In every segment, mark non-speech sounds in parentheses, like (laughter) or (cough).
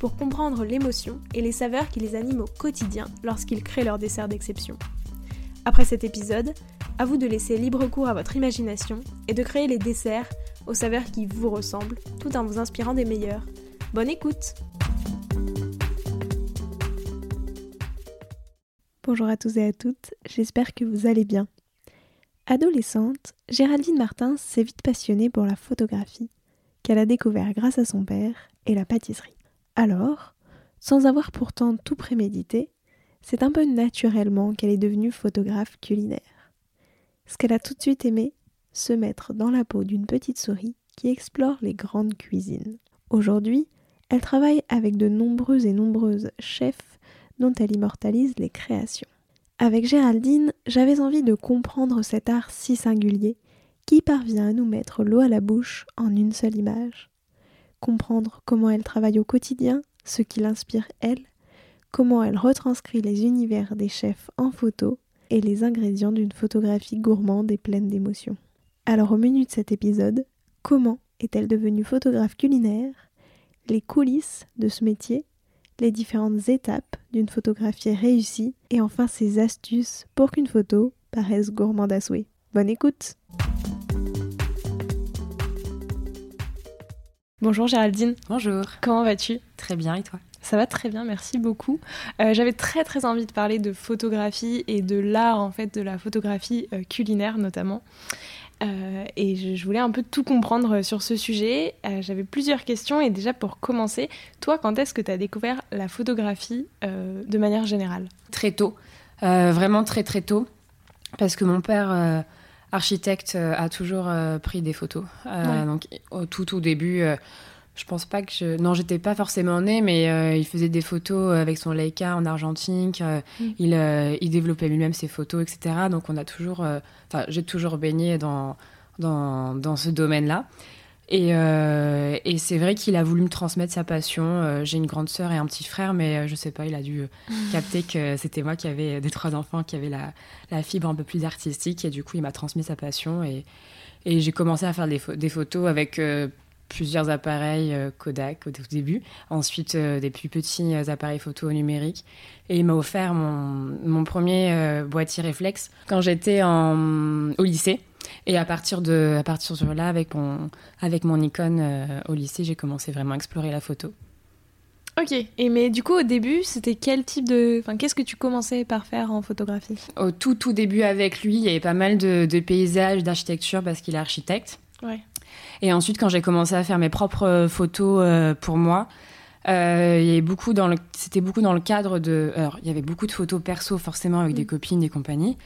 pour comprendre l'émotion et les saveurs qui les animent au quotidien lorsqu'ils créent leur dessert d'exception. Après cet épisode, à vous de laisser libre cours à votre imagination et de créer les desserts aux saveurs qui vous ressemblent tout en vous inspirant des meilleurs. Bonne écoute Bonjour à tous et à toutes, j'espère que vous allez bien. Adolescente, Géraldine Martin s'est vite passionnée pour la photographie, qu'elle a découvert grâce à son père et la pâtisserie. Alors, sans avoir pourtant tout prémédité, c'est un peu naturellement qu'elle est devenue photographe culinaire. Ce qu'elle a tout de suite aimé, se mettre dans la peau d'une petite souris qui explore les grandes cuisines. Aujourd'hui, elle travaille avec de nombreux et nombreuses chefs dont elle immortalise les créations. Avec Géraldine, j'avais envie de comprendre cet art si singulier qui parvient à nous mettre l'eau à la bouche en une seule image. Comprendre comment elle travaille au quotidien, ce qui l'inspire elle, comment elle retranscrit les univers des chefs en photo et les ingrédients d'une photographie gourmande et pleine d'émotions. Alors au menu de cet épisode, comment est-elle devenue photographe culinaire Les coulisses de ce métier les différentes étapes d'une photographie réussie et enfin ses astuces pour qu'une photo paraisse gourmande à souhait. Bonne écoute Bonjour Géraldine. Bonjour. Comment vas-tu? Très bien et toi? Ça va très bien, merci beaucoup. Euh, j'avais très très envie de parler de photographie et de l'art en fait de la photographie euh, culinaire notamment. Euh, et je, voulais un peu tout comprendre sur ce sujet. J'avais plusieurs questions et déjà pour commencer, toi quand est-ce que tu as découvert la photographie de manière générale? Très tôt, vraiment très très tôt, parce que mon père architecte a toujours pris des photos. Donc au tout tout début je pense pas que je... Non, j'étais pas forcément née, mais euh, il faisait des photos avec son Leica en argentique. Euh, mm. il, euh, il, développait lui-même ses photos, etc. Donc on a toujours... Enfin, j'ai toujours baigné dans, dans, dans ce domaine-là. Et, et c'est vrai qu'il a voulu me transmettre sa passion. j'ai une grande sœur et un petit frère, mais je sais pas, il a dû (laughs) capter que c'était moi qui avais des trois enfants, qui avait la, la, fibre un peu plus artistique. Et du coup, il m'a transmis sa passion. Et, et j'ai commencé à faire des, des photos avec plusieurs appareils euh, Kodak au tout début, ensuite euh, des plus petits euh, appareils photo numériques. Et il m'a offert mon, mon premier boîtier réflexe quand j'étais au lycée. Et à partir de, à partir de là, avec mon, avec mon Nikon au lycée, j'ai commencé vraiment à explorer la photo. Ok, et mais du coup au début, c'était quel type de... Enfin, qu'est-ce que tu commençais par faire en photographie? Au tout tout début avec lui, il y avait pas mal de, de paysages, d'architecture parce qu'il est architecte. Ouais. Et ensuite, quand j'ai commencé à faire mes propres euh, photos euh, pour moi, euh, il y avait beaucoup dans le, c'était beaucoup dans le cadre de, alors il y avait beaucoup de photos perso forcément avec des mm. copines et compagnie,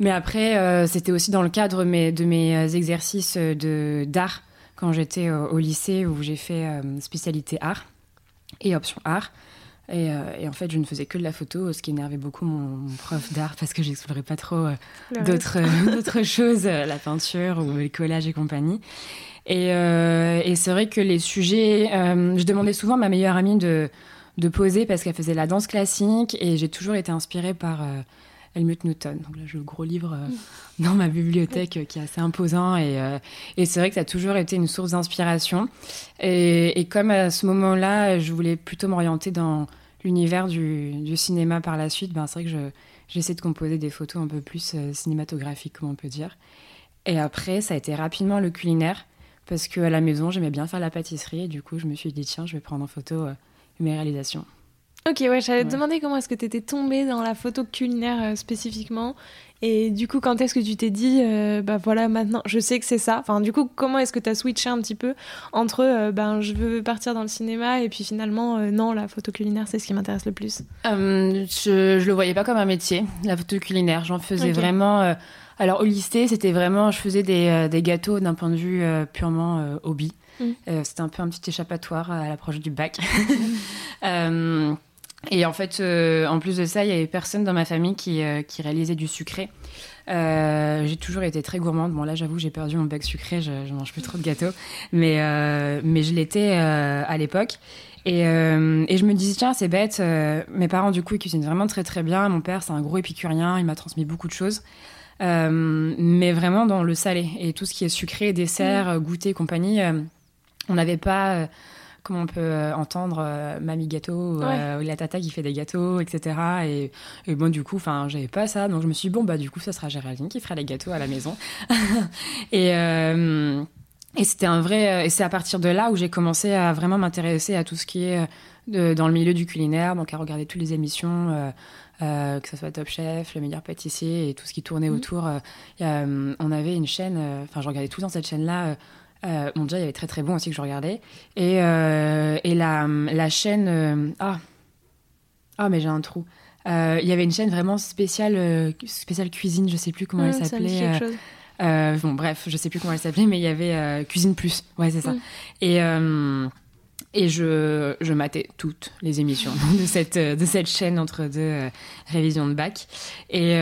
mais après c'était aussi dans le cadre de mes exercices de d'art quand j'étais au, lycée où j'ai fait spécialité art et option art. Et, en fait, je ne faisais que de la photo, ce qui énervait beaucoup mon, prof d'art parce que j'explorais pas trop (laughs) d'autres, choses, la peinture ou le collage et compagnie. Et, euh, et c'est vrai que les sujets, euh, je demandais souvent à ma meilleure amie de, de poser parce qu'elle faisait la danse classique et j'ai toujours été inspirée par euh, Helmut Newton. Donc là, j'ai le gros livre mm. dans ma bibliothèque qui est assez imposant et, et c'est vrai que ça a toujours été une source d'inspiration. Et, comme à ce moment-là, je voulais plutôt m'orienter dans l'univers du, cinéma par la suite, ben, c'est vrai que je, j'essaie de composer des photos un peu plus cinématographiques, comme on peut dire. Et après, ça a été rapidement le culinaire parce qu'à la maison, j'aimais bien faire la pâtisserie et du coup, je me suis dit, tiens, je vais prendre en photo euh, mes réalisations. Ok, ouais, j'allais te demander comment est-ce que tu étais tombée dans la photo culinaire euh, spécifiquement. Et du coup, quand est-ce que tu t'es dit, euh, bah voilà, maintenant, je sais que c'est ça. Enfin, du coup, comment est-ce que tu as switché un petit peu entre, ben, je veux partir dans le cinéma et puis finalement, non, la photo culinaire, c'est ce qui m'intéresse le plus Je, je le voyais pas comme un métier, la photo culinaire. J'en faisais vraiment alors au lycée, c'était vraiment, je faisais des, euh, des gâteaux d'un point de vue euh, purement euh, hobby. Mm. c'était un peu un petit échappatoire à l'approche du bac. (laughs) Et en fait, euh, en plus de ça, il y avait personne dans ma famille qui, euh, qui réalisait du sucré. Euh, j'ai toujours été très gourmande. Bon, là, j'avoue, j'ai perdu mon bec sucré, je, je mange plus trop de gâteaux. Mais, mais je l'étais à l'époque. Et, et, je me disais, tiens, c'est bête. mes parents, du coup, ils cuisinent vraiment très, très bien. Mon père, c'est un gros épicurien. Il m'a transmis beaucoup de choses. mais vraiment dans le salé. Et tout ce qui est sucré, dessert, mmh. goûter et compagnie, on n'avait pas comme on peut euh, entendre euh, Mamie Gâteau euh, ou la tata qui fait des gâteaux, etc. Et, et bon, du coup, enfin, j'avais pas ça, donc je me suis dit, bon, bah, du coup, ça sera Géraldine qui fera les gâteaux à la maison. (laughs) et. et c'était un vrai. Et c'est à partir de là où j'ai commencé à vraiment m'intéresser à tout ce qui est dans le milieu du culinaire, donc à regarder toutes les émissions, que ce soit Top Chef, Le meilleur pâtissier et tout ce qui tournait mmh. autour. on avait une chaîne, enfin, je regardais tout dans cette chaîne-là. Euh, bon, déjà, il y avait très très bon aussi que je regardais. Et, euh, et la, la chaîne. Euh, ah Ah, mais j'ai un trou. Il y avait une chaîne vraiment spéciale, spéciale cuisine, je sais plus comment elle s'appelait. bon, bref, je sais plus comment elle s'appelait, mais il y avait Cuisine Plus. Ouais, c'est ça. Et. Et je, je matais toutes les émissions (laughs) de cette, de cette chaîne entre deux révisions de bac. Et,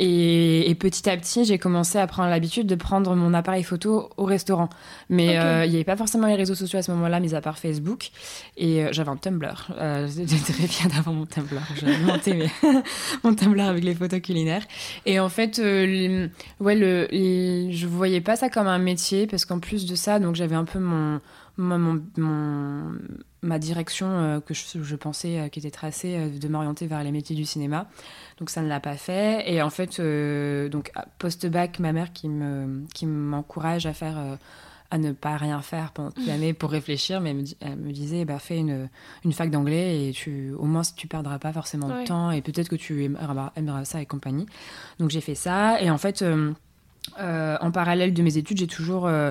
et, petit à petit, j'ai commencé à prendre l'habitude de prendre mon appareil photo au restaurant. Mais euh, il n'y avait pas forcément les réseaux sociaux à ce moment-là, mis à part Facebook. Et euh, j'avais un Tumblr. Euh, j'étais très fière d'avoir mon Tumblr. J'ai monté (laughs) mon Tumblr avec les photos culinaires. Et en fait, ouais, le, je voyais pas ça comme un métier parce qu'en plus de ça, donc j'avais un peu mon mon, ma direction euh, que je, pensais euh, qui était tracée euh, de m'orienter vers les métiers du cinéma. Donc ça ne l'a pas fait. Et en fait, donc post-bac, ma mère qui me qui m'encourage à faire à ne pas rien faire pendant toute l'année pour réfléchir, mais elle me, disait bah, fais une, une fac d'anglais et tu, au moins tu perdras pas forcément de temps et peut-être que tu aimeras, aimeras, ça et compagnie. Donc j'ai fait ça et en fait, en parallèle de mes études, j'ai toujours euh,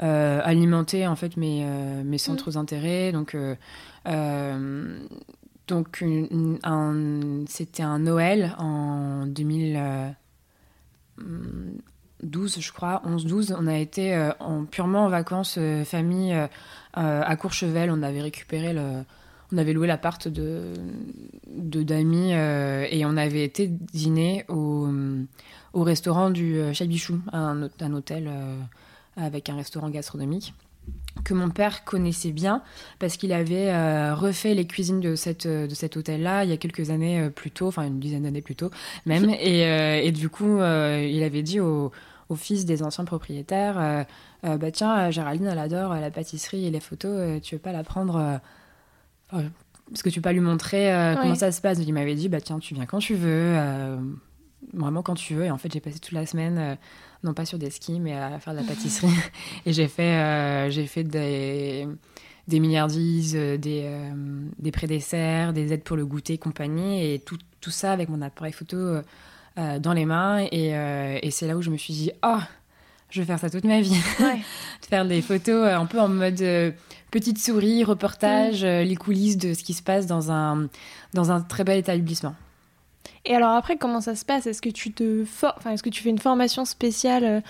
alimenter en fait mes, euh, mes centres mm. d'intérêt. Donc, euh, donc c'était un Noël en 2012, je crois, 11-12. On a été en, purement en vacances famille à Courchevel. On avait récupéré le on avait loué l'appart de d'amis et on avait été dîner au, au restaurant du Chabichou, un, un hôtel avec un restaurant gastronomique que mon père connaissait bien parce qu'il avait euh, refait les cuisines de, cette, euh, de cet hôtel-là il y a quelques années euh, plus tôt, enfin une dizaine d'années plus tôt même. (laughs) et, et, du coup, il avait dit au, au, fils des anciens propriétaires Bah tiens, Géraldine, elle adore la pâtisserie et les photos, tu veux pas la prendre Parce que tu veux pas lui montrer comment ça se passe Il m'avait dit Bah tiens, tu viens quand tu veux, vraiment quand tu veux. Et en fait, j'ai passé toute la semaine non pas sur des skis, mais à faire de la (laughs) pâtisserie. et j'ai fait, euh, j'ai fait des, des milliardises, euh, des, euh, des pré-desserts, des aides pour le goûter, compagnie, et tout, tout ça avec mon appareil photo dans les mains. Et, et c'est là où je me suis dit, oh, je vais faire ça toute ma vie. de (laughs) faire des photos un peu en mode petite souris, reportage, mm. les coulisses de ce qui se passe dans un, dans un très bel établissement. Et alors après, comment ça se passe? Est-ce que tu te enfin, est-ce que tu fais une formation spéciale euh,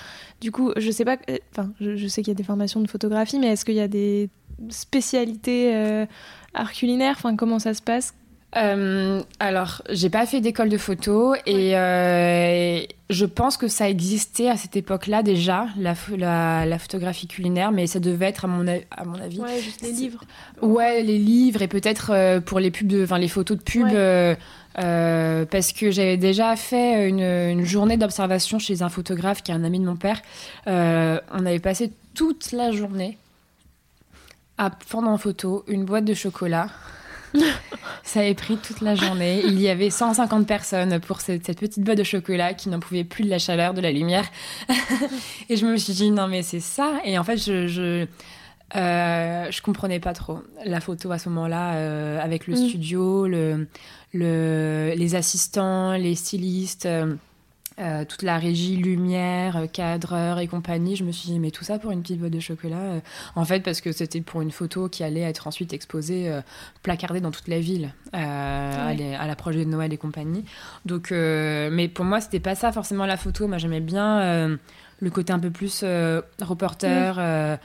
Du coup, je sais pas. Euh, enfin, je, sais qu'il y a des formations de photographie, mais est-ce qu'il y a des spécialités euh, art culinaire? Enfin, comment ça se passe? Euh, alors, j'ai pas fait d'école de photo et je pense que ça existait à cette époque-là déjà, la, la, photographie culinaire, mais ça devait être à mon, à mon avis. Ouais, juste les livres. Ouais, les livres et peut-être pour les pubs, enfin les photos de pub. Euh, parce que j'avais déjà fait une, journée d'observation chez un photographe qui est un ami de mon père. Euh, on avait passé toute la journée à prendre en photo une boîte de chocolat. (laughs) Ça avait pris toute la journée. Il y avait 150 personnes pour cette, petite boîte de chocolat qui n'en pouvaient plus de la chaleur, de la lumière. (laughs) et je me suis dit, non mais c'est ça. Et en fait, je, je, euh, je comprenais pas trop la photo à ce moment-là, avec le mm. studio, le, le, les assistants, les stylistes, euh, euh, toute la régie, lumière, cadreur et compagnie. Je me suis dit, mais tout ça pour une petite boîte de chocolat euh, En fait, parce que c'était pour une photo qui allait être ensuite exposée, placardée dans toute la ville, à l'approche de Noël et compagnie. Donc, mais pour moi, c'était pas ça forcément la photo. Moi, j'aimais bien le côté un peu plus reporter.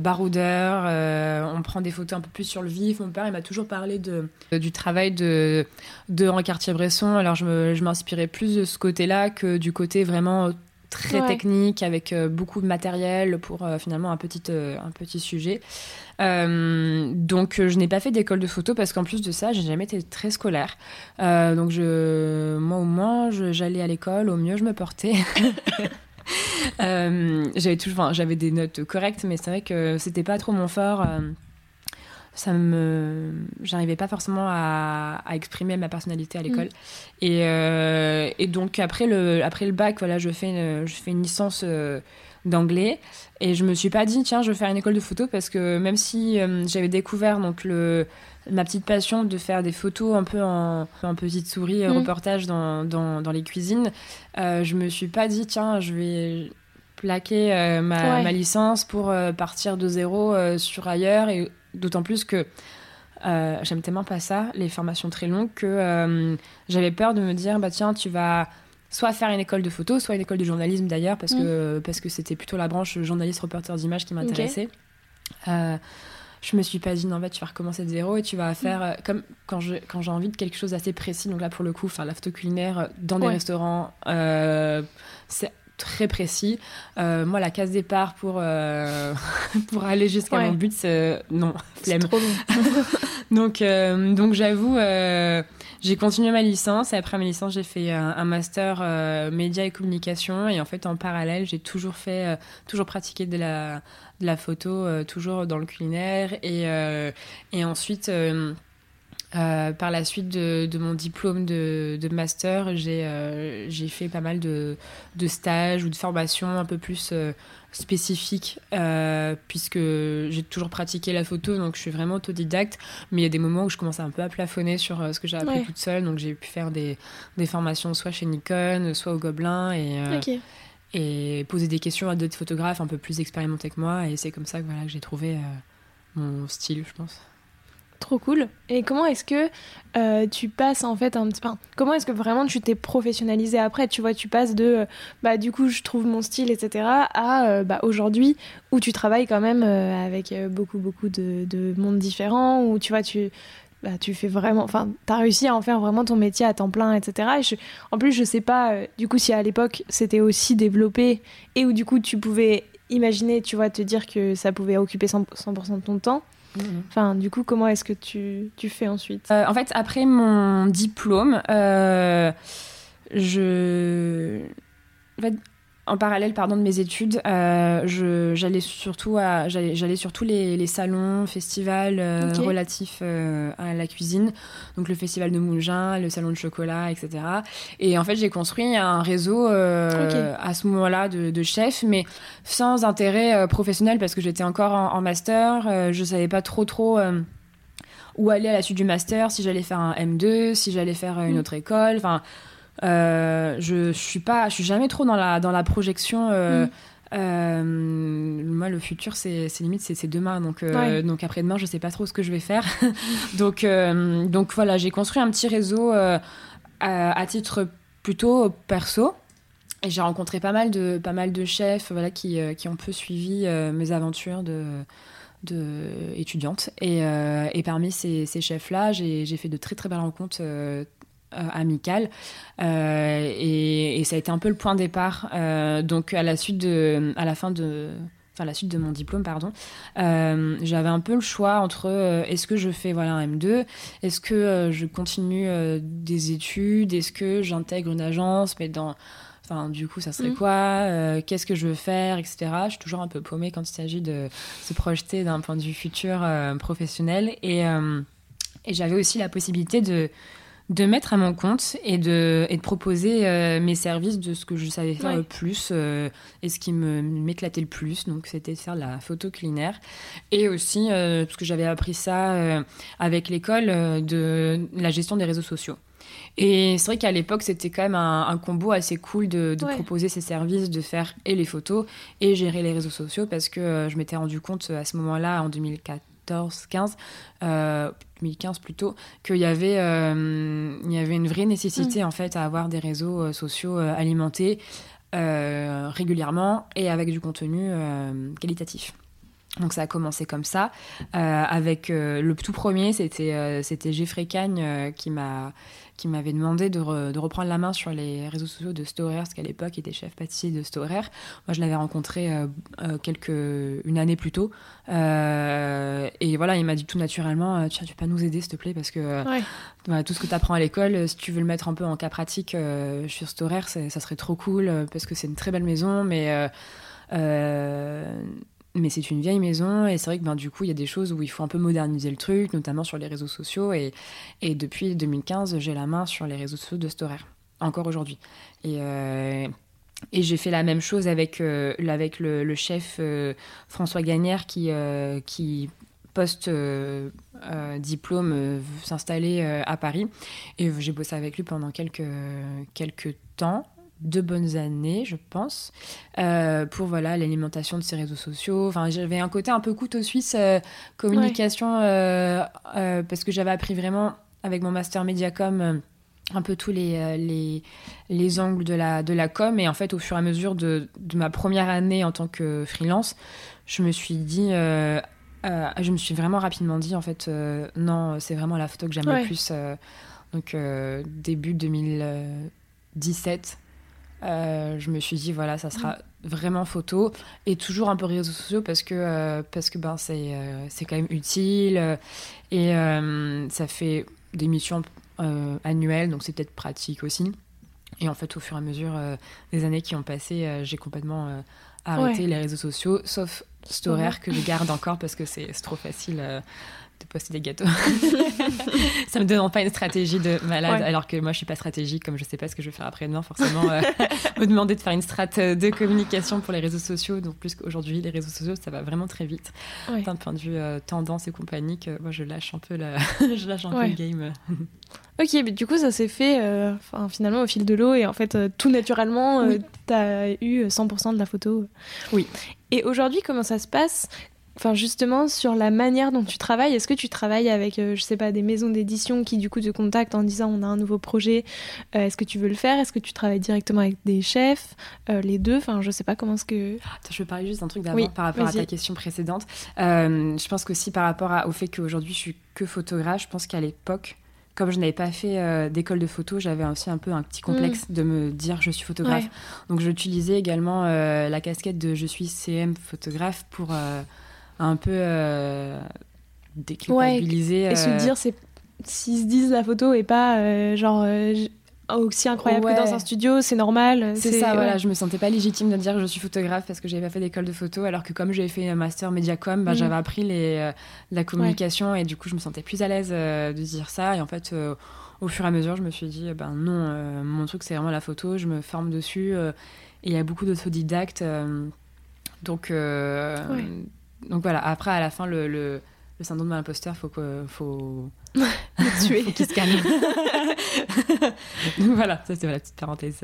Baroudeur, on prend des photos un peu plus sur le vif. Mon père, il m'a toujours parlé de, du travail de, de Henri Cartier-Bresson. Alors, je m'inspirais plus de ce côté-là que du côté vraiment très technique avec euh, beaucoup de matériel pour euh, finalement un petit, euh, un petit sujet. donc je n'ai pas fait d'école de photo parce qu'en plus de ça, j'ai jamais été très scolaire. donc je, moi au moins, j'allais à l'école, au mieux je me portais. (laughs) j'avais toujours, j'avais des notes correctes, mais c'est vrai que c'était pas trop mon fort ça me j'arrivais pas forcément à, exprimer ma personnalité à mm. l'école et, euh, et, donc après le après le bac voilà je fais une, je fais une licence euh, d'anglais. Et je me suis pas dit tiens je vais faire une école de photo parce que même si euh, j'avais découvert donc le ma petite passion de faire des photos un peu en, en petite souris mm. reportage dans, dans, dans, les cuisines je me suis pas dit tiens je vais plaquer ma, ma, licence pour partir de zéro sur ailleurs. Et D'autant plus que euh, j'aime tellement pas ça, les formations très longues, que euh, j'avais peur de me dire, bah tiens, tu vas soit faire une école de photo, soit une école de journalisme d'ailleurs, parce, que, mm. parce que c'était plutôt la branche journaliste, reporter d'image qui m'intéressait. Euh, je me suis pas dit, non, bah, tu vas recommencer de zéro et tu vas faire, mm. comme quand j'ai quand envie de quelque chose d'assez précis, donc là pour le coup, faire la photo culinaire dans des restaurants, c'est très précis. Euh, moi, la case départ pour, euh, (laughs) pour aller jusqu'à mon but, c'est non, flemme. Trop (laughs) donc, euh, donc j'avoue, j'ai continué ma licence et après ma licence, j'ai fait un, master médias et communication et en fait, en parallèle, j'ai toujours fait, toujours pratiqué de la, de la photo, toujours dans le culinaire et, et ensuite. Euh, par la suite de, mon diplôme de, master, euh, j'ai fait pas mal de, stages ou de formations un peu plus euh, spécifiques, puisque j'ai toujours pratiqué la photo, donc je suis vraiment autodidacte. Mais il y a des moments où je commence un peu à plafonner sur ce que j'ai appris toute seule, donc j'ai pu faire des, formations soit chez Nikon, soit au Gobelin, et, et poser des questions à d'autres photographes un peu plus expérimentés que moi. Et c'est comme ça que, voilà, que j'ai trouvé mon style, je pense. Trop cool. Et comment est-ce que euh, tu passes en fait un petit. Comment est-ce que vraiment tu t'es professionnalisé après? Tu vois, tu passes de euh, bah du coup je trouve mon style, etc. à euh, bah, aujourd'hui où tu travailles quand même avec beaucoup beaucoup de, de mondes différents, où tu vois, tu. Bah, tu fais vraiment, enfin, t'as réussi à en faire vraiment ton métier à temps plein, etc. Et en plus, je sais pas, du coup, si à l'époque c'était aussi développé et où du coup tu pouvais imaginer, tu vois, te dire que ça pouvait occuper 100%, 100 de ton temps. Mhm. Enfin, du coup, comment est-ce que tu, tu fais ensuite euh, En fait, après mon diplôme, euh, je. En fait, en parallèle pardon de mes études, euh, j'allais surtout à j'allais sur tous les, les, salons, festivals euh, relatifs euh, à la cuisine, donc le festival de Moulin, le salon de chocolat, etc. Et en fait, j'ai construit un réseau à ce moment-là de, de, chefs, mais sans intérêt professionnel parce que j'étais encore en, master, je savais pas trop trop où aller à la suite du master, si j'allais faire un M2, si j'allais faire une mm. autre école, enfin euh, je, suis pas, je suis jamais trop dans la dans la projection. Euh, mm. euh, moi, le futur, c'est limite, c'est demain. Donc, donc après-demain, je sais pas trop ce que je vais faire. (laughs) donc, donc voilà, j'ai construit un petit réseau à, titre plutôt perso. Et j'ai rencontré pas mal de, pas mal de chefs voilà, qui, qui ont peu suivi mes aventures de, de étudiante. Et, et parmi ces, ces chefs-là, j'ai fait de très très belles rencontres amicale. Euh, et, ça a été un peu le point de départ. Euh, donc à la suite de, à la fin de, enfin la suite de mon diplôme, pardon, j'avais un peu le choix entre est-ce que je fais voilà un M2, est-ce que je continue des études, est-ce que j'intègre une agence, mais dans Enfin, du coup, ça serait mm. quoi Qu'est-ce que je veux faire, etc. Je suis toujours un peu paumée quand il s'agit de se projeter d'un point de vue futur professionnel. Et, et j'avais aussi la possibilité de de mettre à mon compte et de, et de proposer euh, mes services de ce que je savais faire le plus euh, et ce qui me m'éclatait le plus. Donc, c'était de faire la photo culinaire. Et aussi, euh, parce que j'avais appris ça avec l'école, de la gestion des réseaux sociaux. Et c'est vrai qu'à l'époque, c'était quand même un, combo assez cool de, proposer ces services, de faire et les photos et gérer les réseaux sociaux parce que je m'étais rendu compte à ce moment-là, en 2004 2014, 15, 2015 plutôt, qu'il y avait, euh, il y avait une vraie nécessité mm. en fait à avoir des réseaux euh, sociaux euh, alimentés. régulièrement et avec du contenu qualitatif. Donc ça a commencé comme ça, avec le tout premier, c'était c'était Jeffrey Cagne qui m'a qui m'avait demandé de, reprendre la main sur les réseaux sociaux de Storer, parce qu'à l'époque, il était chef pâtissier de Storer. Moi, je l'avais rencontré euh, euh, quelques, une année plus tôt. Euh, et voilà, il m'a dit tout naturellement Tiens, tu peux pas nous aider, s'il te plaît, parce que tout ce que tu apprends à l'école, si tu veux le mettre un peu en cas pratique sur Storer, ça serait trop cool, parce que c'est une très belle maison, mais mais c'est une vieille maison et c'est vrai que ben, du coup il y a des choses où il faut un peu moderniser le truc, notamment sur les réseaux sociaux et, et depuis 2015 j'ai la main sur les réseaux sociaux de Storer, encore aujourd'hui. Et, euh, et j'ai fait la même chose avec, euh, le, chef euh, François Gagnère qui, qui post-diplôme s'installer à Paris et j'ai bossé avec lui pendant quelques, quelques temps deux bonnes années, je pense, euh, pour voilà l'alimentation de ces réseaux sociaux. Enfin, j'avais un côté un peu couteau suisse euh, communication euh, parce que j'avais appris vraiment avec mon master Mediacom un peu tous les, les, les, angles de la, de la com. Et en fait, au fur et à mesure de, de ma première année en tant que freelance, je me suis dit, je me suis vraiment rapidement dit, en fait, non, c'est vraiment la photo que j'aime le plus. donc, début 2017. Euh, je me suis dit voilà ça sera vraiment photo. Et toujours un peu réseaux sociaux parce que euh, parce que ben c'est euh, c'est quand même utile. Et ça fait des missions annuelles donc c'est peut-être pratique aussi. Et en fait au fur et à mesure des années qui ont passé j'ai complètement arrêté les réseaux sociaux sauf Storer que je garde encore parce que c'est trop facile de poster des gâteaux. (laughs) ça me demande pas une stratégie de malade, alors que moi je suis pas stratégique, comme je sais pas ce que je vais faire après-demain, forcément. Euh, (laughs) me demander de faire une strate de communication pour les réseaux sociaux. Donc plus qu'aujourd'hui, les réseaux sociaux, ça va vraiment très vite. D'un point de vue euh, tendance et compagnie, que moi je lâche un peu, la... (laughs) je lâche un peu le game. Ok, mais du coup, ça s'est fait euh, finalement au fil de l'eau et en fait, tout naturellement, tu as eu 100% de la photo. Oui. Et aujourd'hui, comment ça se passe? Enfin, justement, sur la manière dont tu travailles, est-ce que tu travailles avec, euh, je sais pas, des maisons d'édition qui du coup te contactent en disant on a un nouveau projet, euh, est-ce que tu veux le faire? Est-ce que tu travailles directement avec des chefs euh, Les deux? Enfin, je sais pas comment est-ce que. Attends, je veux parler juste d'un truc d'abord par rapport à ta question précédente. je pense qu'aussi par rapport au fait qu'aujourd'hui je suis que photographe, je pense qu'à l'époque, comme je n'avais pas fait d'école de photo, j'avais aussi un peu un petit complexe mm. de me dire je suis photographe. Donc j'utilisais également la casquette de je suis CM photographe pour un peu euh, déculpabiliser. Et se euh, dire, c'est s'ils se disent la photo et pas euh, genre euh, aussi incroyable que dans un studio, c'est normal. C'est ça, voilà. Je me sentais pas légitime de dire que je suis photographe parce que j'avais pas fait d'école de photo, alors que comme j'avais fait un master Mediacom, bah, mm. j'avais appris les, la communication et du coup, je me sentais plus à l'aise de dire ça. Et en fait, au fur et à mesure, je me suis dit, ben non, mon truc, c'est vraiment la photo, je me forme dessus. et il y a beaucoup d'autodidactes. donc, donc voilà, après, à la fin, le, le, syndrome de l'imposteur, faut que, faut (laughs) tuer, faut qu'il se calme. (laughs) donc voilà, ça c'est la petite parenthèse.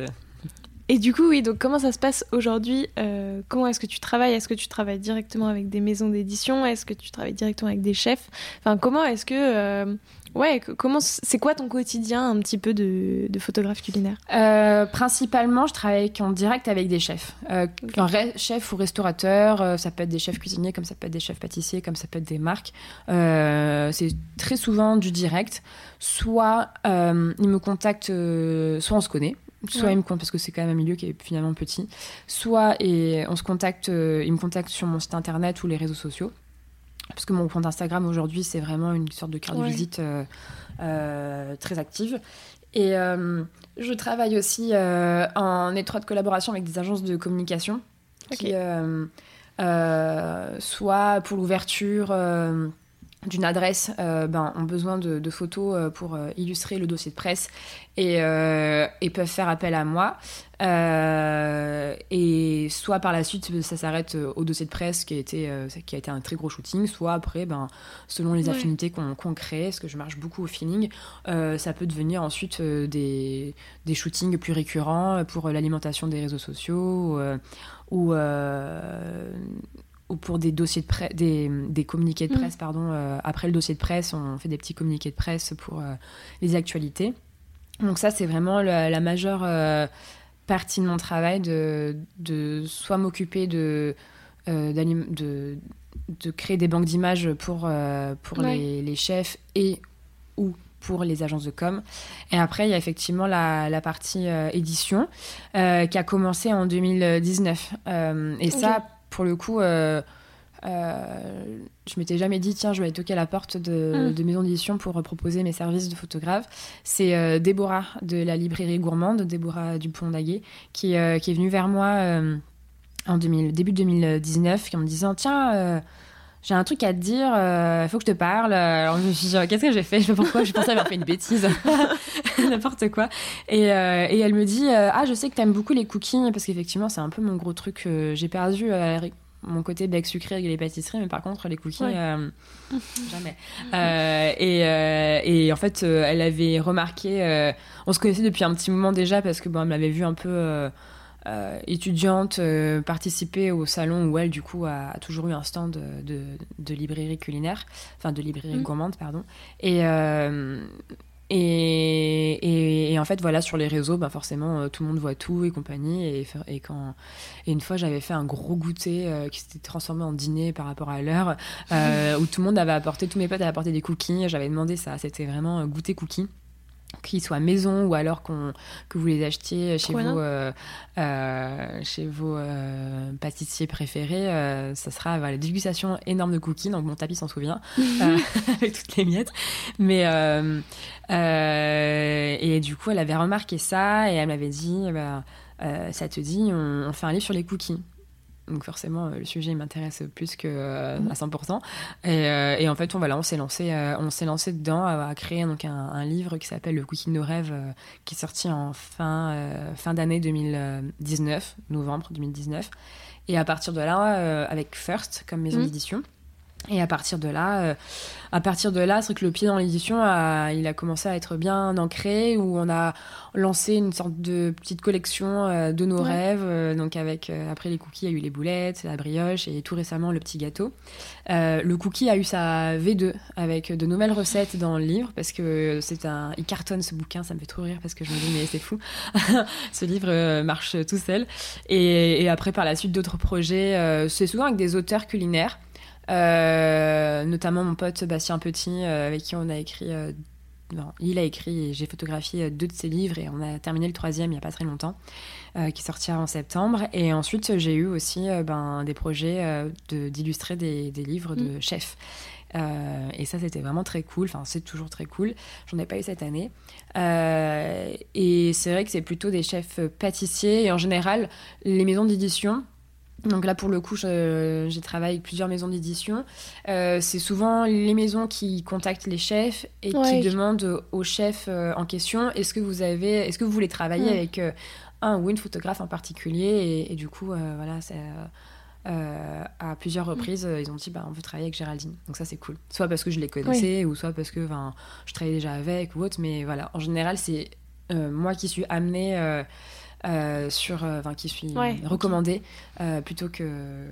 Et du coup, oui, donc comment ça se passe aujourd'hui euh, Comment est-ce que tu travailles? Est-ce que tu travailles directement avec des maisons d'édition? Est-ce que tu travailles directement avec des chefs? Enfin, comment est-ce que euh, Ouais, comment c'est quoi ton quotidien un petit peu de, photographe culinaire? Euh, Principalement, je travaille en direct avec des chefs, euh, chef ou restaurateur. Ça peut être des chefs cuisiniers, comme ça peut être des chefs pâtissiers, comme ça peut être des marques. C'est très souvent du direct. Soit ils me contactent, soit on se connaît, soit ils me contactent parce que c'est quand même un milieu qui est finalement petit. Soit et on se contacte, ils me contactent sur mon site internet ou les réseaux sociaux parce que mon compte Instagram aujourd'hui, c'est vraiment une sorte de carte de visite euh, euh, très active. Et euh, je travaille aussi en étroite collaboration avec des agences de communication qui, soit pour l'ouverture d'une adresse ben, ont besoin de, photos pour illustrer le dossier de presse et, et, peuvent faire appel à moi. Euh, et soit par la suite, ça s'arrête euh, au dossier de presse qui a été, euh, qui a été un très gros shooting, soit après, ben, selon les affinités qu'on crée, parce que je marche beaucoup au feeling, ça peut devenir ensuite des, des shootings plus récurrents pour l'alimentation des réseaux sociaux ou, ou pour des dossiers de presse, des, des, communiqués de mm. presse, pardon. après le dossier de presse, on fait des petits communiqués de presse pour les actualités. Donc ça, c'est vraiment la majeure partie de mon travail de, de soit m'occuper de, de, de, créer des banques d'images pour, pour les, les, chefs et ou pour les agences de com. Et après, il y a effectivement la, la partie édition qui a commencé en 2019. et ça, pour le coup, euh, je m'étais jamais dit, tiens, je vais toquer à la porte de, mm. de maison d'édition pour proposer mes services de photographe. C'est euh, Déborah de la librairie gourmande, Déborah Dupont-Daguet, qui, euh, qui, est venue vers moi en 2000, début 2019 en me disant, tiens, j'ai un truc à te dire, il faut que je te parle. Alors je me suis dit, qu'est-ce que j'ai fait? Je sais pourquoi, je pensais avoir fait une bêtise, (laughs) n'importe quoi. Et, et, elle me dit, ah, je sais que tu aimes beaucoup les cookies, parce qu'effectivement, c'est un peu mon gros truc. j'ai perdu mon côté bec sucré avec les pâtisseries, mais par contre, les cookies, euh, (laughs) jamais. Euh, et, euh, et, en fait, elle avait remarqué, on se connaissait depuis un petit moment déjà parce que bon, elle m'avait vu un peu étudiante participer au salon où elle, du coup, a, toujours eu un stand de, de, librairie culinaire, enfin de librairie mm. gourmande, pardon. Et, et, et, en fait, voilà, sur les réseaux, bah forcément, euh, tout le monde voit tout et compagnie. Et, et, quand, et une fois, j'avais fait un gros goûter euh, qui s'était transformé en dîner par rapport à l'heure, euh, (laughs) où tout le monde avait apporté, tous mes potes avaient apporté des cookies. J'avais demandé ça, c'était vraiment goûter cookies qu'ils soient maison ou alors qu'on, que vous les achetiez chez vos, euh, euh, chez vos euh, pâtissiers préférés, ça sera voilà, dégustation énorme de cookies. Donc mon tapis s'en souvient (laughs) (laughs) avec toutes les miettes. Mais et du coup, elle avait remarqué ça et elle m'avait dit, bah, ça te dit, on, fait un livre sur les cookies. Donc forcément, euh, le sujet m'intéresse plus que euh, à 100%. Euh, et, en fait, on, voilà, on s'est lancé, on s'est lancé dedans à, créer donc un, livre qui s'appelle Le Cookie de nos rêves, qui est sorti en fin, fin d'année 2019, novembre 2019. Et à partir de là, avec First comme maison mmh. d'édition. Et à partir de là, euh, à partir de là, c'est que le pied dans l'édition, il a commencé à être bien ancré, où on a lancé une sorte de petite collection euh, de nos rêves. Euh, donc avec après les cookies, il y a eu les boulettes, la brioche et tout récemment le petit gâteau. le cookie a eu sa V2 avec de nouvelles recettes dans le livre parce que c'est un, il cartonne ce bouquin, ça me fait trop rire parce que je me dis mais c'est fou, (laughs) ce livre marche tout seul. Et, et, après par la suite d'autres projets, c'est souvent avec des auteurs culinaires. Euh, notamment mon pote Bastien Petit, euh, avec qui on a écrit. Euh, il a écrit et j'ai photographié deux de ses livres et on a terminé le troisième il n'y a pas très longtemps, qui sortira en septembre. Et ensuite, j'ai eu aussi ben, des projets d'illustrer des, des, livres de mm. chefs. et ça, c'était vraiment très cool. Enfin, c'est toujours très cool. J'en ai pas eu cette année. et c'est vrai que c'est plutôt des chefs pâtissiers. Et en général, les maisons d'édition, donc là, pour le coup, j'ai travaillé avec plusieurs maisons d'édition. Euh, c'est souvent les maisons qui contactent les chefs et qui demandent aux chefs euh, en question est-ce que vous avez, est-ce que vous voulez travailler mm. avec euh, un ou une photographe en particulier et, du coup, voilà, à plusieurs mm. reprises, ils ont dit bah, on veut travailler avec Géraldine. Donc ça, c'est cool. Soit parce que je les connaissais ou soit parce que je travaillais déjà avec ou autre. Mais voilà, en général, c'est moi qui suis amenée euh, sur, euh, qui suis recommandée, euh, plutôt que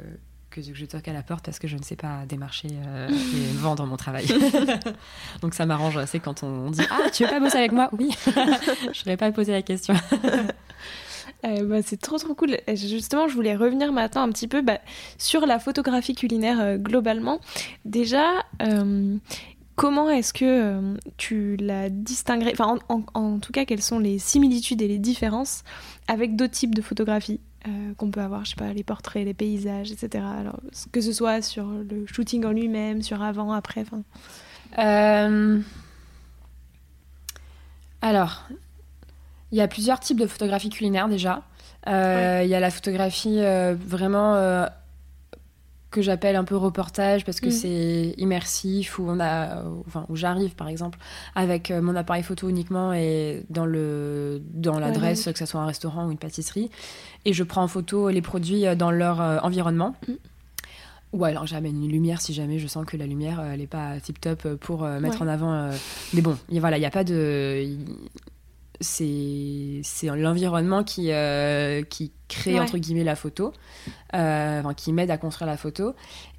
que je toque à la porte parce que je ne sais pas démarcher et (laughs) vendre mon travail. (laughs) Donc ça m'arrange assez quand on dit Ah, tu veux pas bosser avec moi? Oui, (laughs) je n'aurais pas posé la question. bah, c'est trop trop cool. justement, je voulais revenir maintenant un petit peu bah, sur la photographie culinaire globalement. Déjà, Comment est-ce que euh, tu la distinguerais, enfin en, tout cas quelles sont les similitudes et les différences avec d'autres types de photographies euh, qu'on peut avoir, je sais pas, les portraits, les paysages, etc. Alors, que ce soit sur le shooting en lui-même, sur avant, après, enfin. Euh, alors, il y a plusieurs types de photographie culinaire déjà. Il y a la photographie vraiment que j'appelle un peu reportage parce que mm. c'est immersif où on a enfin où j'arrive par exemple avec euh, mon appareil photo uniquement et dans le dans l'adresse que ce soit un restaurant ou une pâtisserie. Et je prends en photo les produits euh, dans leur euh, environnement. Mm. ou alors j'amène une lumière si jamais je sens que la lumière elle est pas tip top pour mettre en avant mais bon voilà il n'y a pas de c'est l'environnement qui euh, qui crée entre guillemets la photo, euh, enfin, qui m'aide à construire la photo.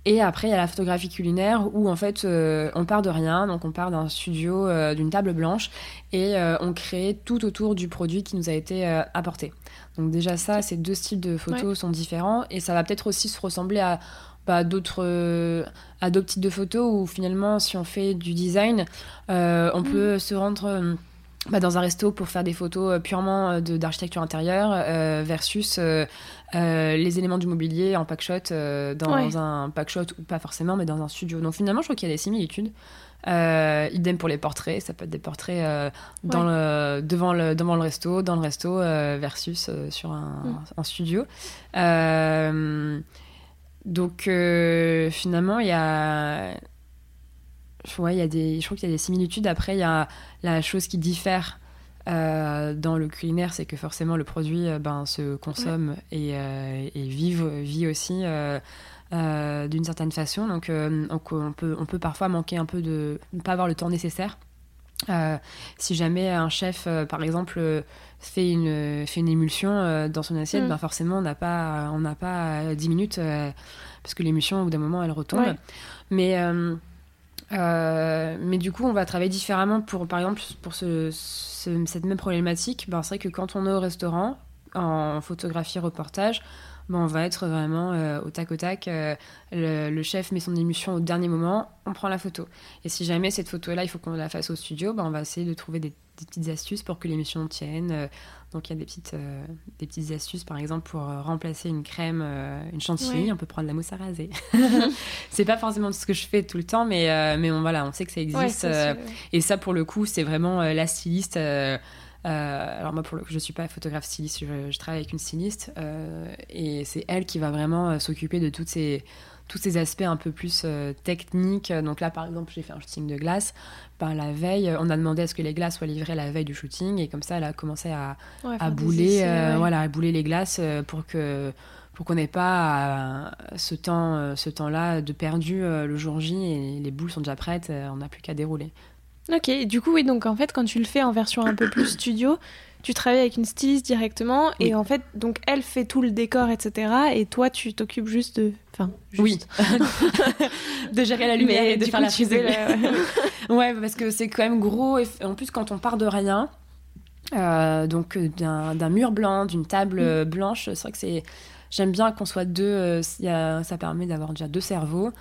Et après il y a la photographie culinaire où en fait euh, on part de rien, donc on part d'un studio, d'une table blanche et on crée tout autour du produit qui nous a été apporté. Donc déjà ça, ces deux styles de photos sont différents et ça va peut-être aussi se ressembler à bah, d'autres à d'autres types de photos où finalement si on fait du design, on mm. peut se rendre bah, dans un resto pour faire des photos euh, purement euh, d'architecture intérieure euh, versus les éléments du mobilier en packshot dans un packshot ou pas forcément mais dans un studio. Donc finalement je crois qu'il y a des similitudes. idem pour les portraits, ça peut être des portraits dans le, devant, le, devant le resto, dans le resto versus sur un, mm. un studio. donc finalement il y a il y a des, je trouve qu'il y a des similitudes. Après, il y a la chose qui diffère euh, dans le culinaire, c'est que forcément le produit euh, ben, se consomme et, euh, et vive, vit aussi d'une certaine façon. Donc, on, peut, on peut parfois manquer un peu de ne pas avoir le temps nécessaire. si jamais un chef, par exemple, fait une, fait une émulsion dans son assiette, mm. ben forcément on n'a pas, on pas 10 minutes parce que l'émulsion, au bout d'un moment, elle retombe. Mais euh, mais du coup, on va travailler différemment pour, par exemple, pour ce, cette même problématique. Ben, c'est vrai que quand on est au restaurant, en photographie reportage, ben, on va être vraiment euh, au tac au tac. Euh, le, chef met son émission au dernier moment, on prend la photo. Et si jamais cette photo-là, il faut qu'on la fasse au studio, ben, on va essayer de trouver des petites astuces pour que l'émission tienne. Donc il y a des petites, euh, des petites astuces, par exemple, pour euh, remplacer une crème, euh, une chantilly, on peut prendre de la mousse à raser. (laughs) c'est pas forcément ce que je fais tout le temps, mais, mais on, voilà, on sait que ça existe. et ça, pour le coup, c'est vraiment la styliste. alors moi, pour le, je suis pas photographe styliste, je, je travaille avec une styliste, et c'est elle qui va vraiment s'occuper de toutes ces tous ces aspects un peu plus techniques. Donc là, par exemple, j'ai fait un shooting de glace la veille, on a demandé à ce que les glaces soient livrées la veille du shooting et comme ça, elle a commencé à, à bouler, euh, voilà, à bouler les glaces euh, pour que pour qu'on n'ait pas ce temps, euh, ce temps-là de perdu le jour J et les boules sont déjà prêtes, on n'a plus qu'à dérouler. Ok, du coup oui, donc en fait quand tu le fais en version un peu plus studio, tu travailles avec une styliste directement et en fait donc elle fait tout le décor etc et toi tu t'occupes juste de enfin oui (laughs) de gérer la lumière et de faire la prise (laughs) ouais parce que c'est quand même gros et en plus quand on part de rien euh, donc euh, d'un mur blanc d'une table mm. blanche c'est vrai que c'est J'aime bien qu'on soit deux, euh, ça permet d'avoir déjà deux cerveaux.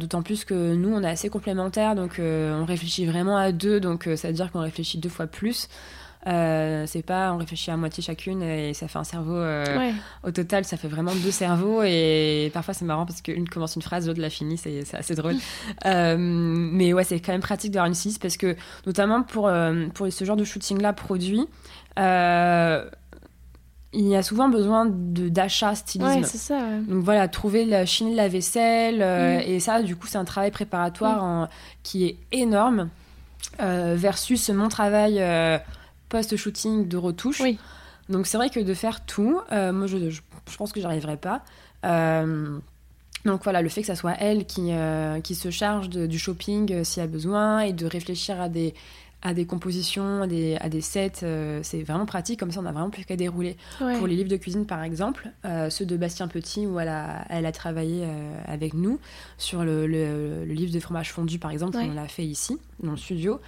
D'autant plus que nous, on est assez complémentaires, donc on réfléchit vraiment à deux, donc ça veut dire qu'on réfléchit deux fois plus. Euh, c'est pas on réfléchit à moitié chacune et ça fait un cerveau. Euh, au total, ça fait vraiment deux cerveaux et parfois c'est marrant parce qu'une commence une phrase, l'autre la finit, c'est assez drôle. (laughs) Euh, mais ouais, c'est quand même pratique d'avoir une six parce que notamment pour, pour ce genre de shooting-là produit, il y a souvent besoin d'achat stylisme. ça. Donc voilà, trouver la chine de la vaisselle mm. et ça, du coup, c'est un travail préparatoire mm. qui est énorme. versus mon travail post-shooting de retouche. Oui. Donc c'est vrai que de faire tout, euh, moi je, je, pense que j'arriverai pas. Euh, donc voilà, le fait que ça soit elle qui, euh, qui se charge du shopping s'il y a besoin et de réfléchir à des, à des compositions, à des, à des sets, c'est vraiment pratique. Comme ça, on a vraiment plus qu'à dérouler. Pour les livres de cuisine, par exemple, ceux de Bastien Petit, où elle a, elle a travaillé avec nous sur le, le, livre de fromage fondu, par exemple, on l'a fait ici, dans le studio.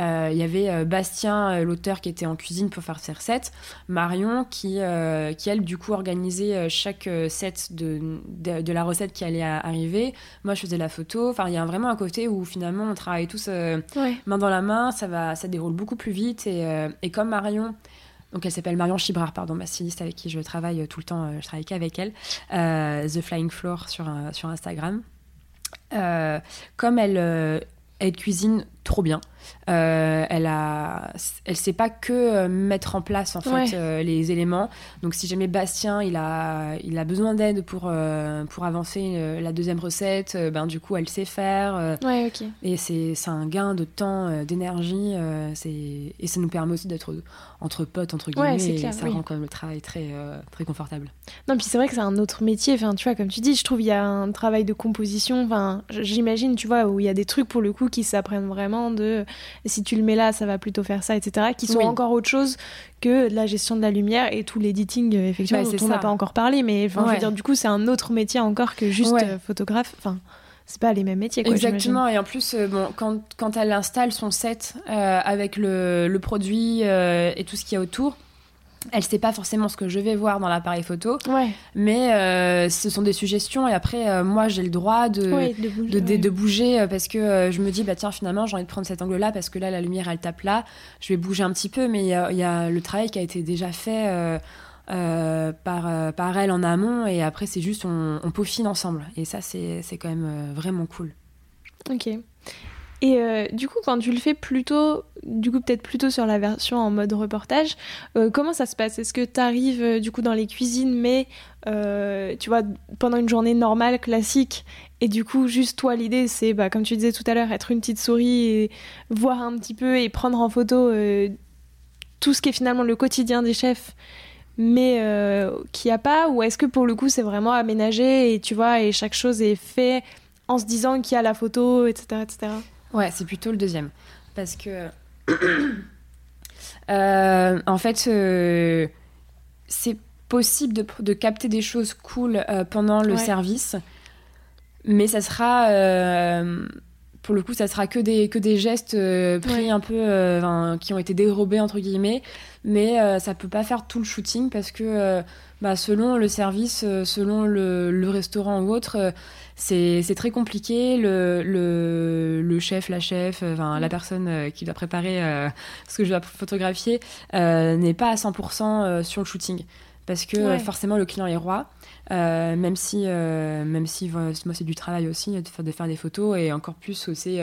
Euh, il y avait euh, Bastien, euh, l'auteur, qui était en cuisine pour faire ses recettes. Marion, qui, qui elle, du coup, organisait chaque set de, de, la recette qui allait arriver. Moi, je faisais la photo. Enfin, il y a vraiment un côté où finalement, on travaille tous main dans la main. Ça, va, ça déroule beaucoup plus vite. Et, et comme Marion. Donc elle s'appelle Marion Chibrard, pardon, ma styliste avec qui je travaille tout le temps, je travaille qu'avec elle, The Flying Floor sur, sur Instagram. comme elle, elle cuisine trop bien. Euh, elle a, elle sait pas que euh, mettre en place en fait euh, les éléments. Donc si jamais Bastien il a, il a besoin d'aide pour pour avancer la deuxième recette, ben du coup elle sait faire. ouais, ok. Et c'est un gain de temps, d'énergie. c'est et ça nous permet aussi d'être entre potes entre guillemets. Ouais, clair, et ça rend quand même le travail très très confortable. Non puis c'est vrai que c'est un autre métier. Enfin tu vois comme tu dis, je trouve il y a un travail de composition. Enfin j'imagine tu vois où il y a des trucs pour le coup qui s'apprennent vraiment vraiment de si tu le mets là, ça va plutôt faire ça, etc. Qui sont encore autre chose que la gestion de la lumière et tout l'editing, euh, effectivement, bah, dont on n'a pas encore parlé. Mais je veux dire, du coup, c'est un autre métier encore que juste euh, photographe. Enfin, c'est pas les mêmes métiers. Quoi, Exactement. Et en plus, bon, quand, quand elle installe son set avec le, le produit et tout ce qu'il y a autour, elle sait pas forcément ce que je vais voir dans l'appareil photo, mais euh, ce sont des suggestions et après euh, moi j'ai le droit de, de, bouger, euh, parce que je me dis bah tiens finalement j'ai envie de prendre cet angle là parce que là la lumière elle tape là, je vais bouger un petit peu mais il y, a, le travail qui a été déjà fait par, par elle en amont et après c'est juste on, on, peaufine ensemble. Et ça c'est quand même vraiment cool. Ok. Et euh, du coup, quand tu le fais plutôt, du coup peut-être plutôt sur la version en mode reportage, euh, comment ça se passe? Est-ce que tu arrives euh, du coup dans les cuisines, mais tu vois, pendant une journée normale, classique, et du coup juste toi l'idée c'est, bah, comme tu disais tout à l'heure, être une petite souris et voir un petit peu et prendre en photo tout ce qui est finalement le quotidien des chefs mais qui a pas? Ou est-ce que pour le coup c'est vraiment aménagé et tu vois et chaque chose est fait en se disant qu'il y a la photo etc etc Ouais, c'est plutôt le deuxième. Parce que. (coughs) Euh, en fait, euh, c'est possible de, de, capter des choses cool euh, pendant le service, mais ça sera. pour le coup, ça sera que des, que des gestes pris un peu. qui ont été dérobés, entre guillemets, mais ça peut pas faire tout le shooting parce que bah, selon le service, selon le, le, restaurant ou autre, c'est très compliqué. Le, le, le, chef, la chef, enfin, la mm. personne euh, qui doit préparer euh, ce que je dois photographier euh, n'est pas à 100% sur le shooting. Parce que forcément, le client est roi. même si, même si moi, c'est du travail aussi de faire, de faire des photos et encore plus aussi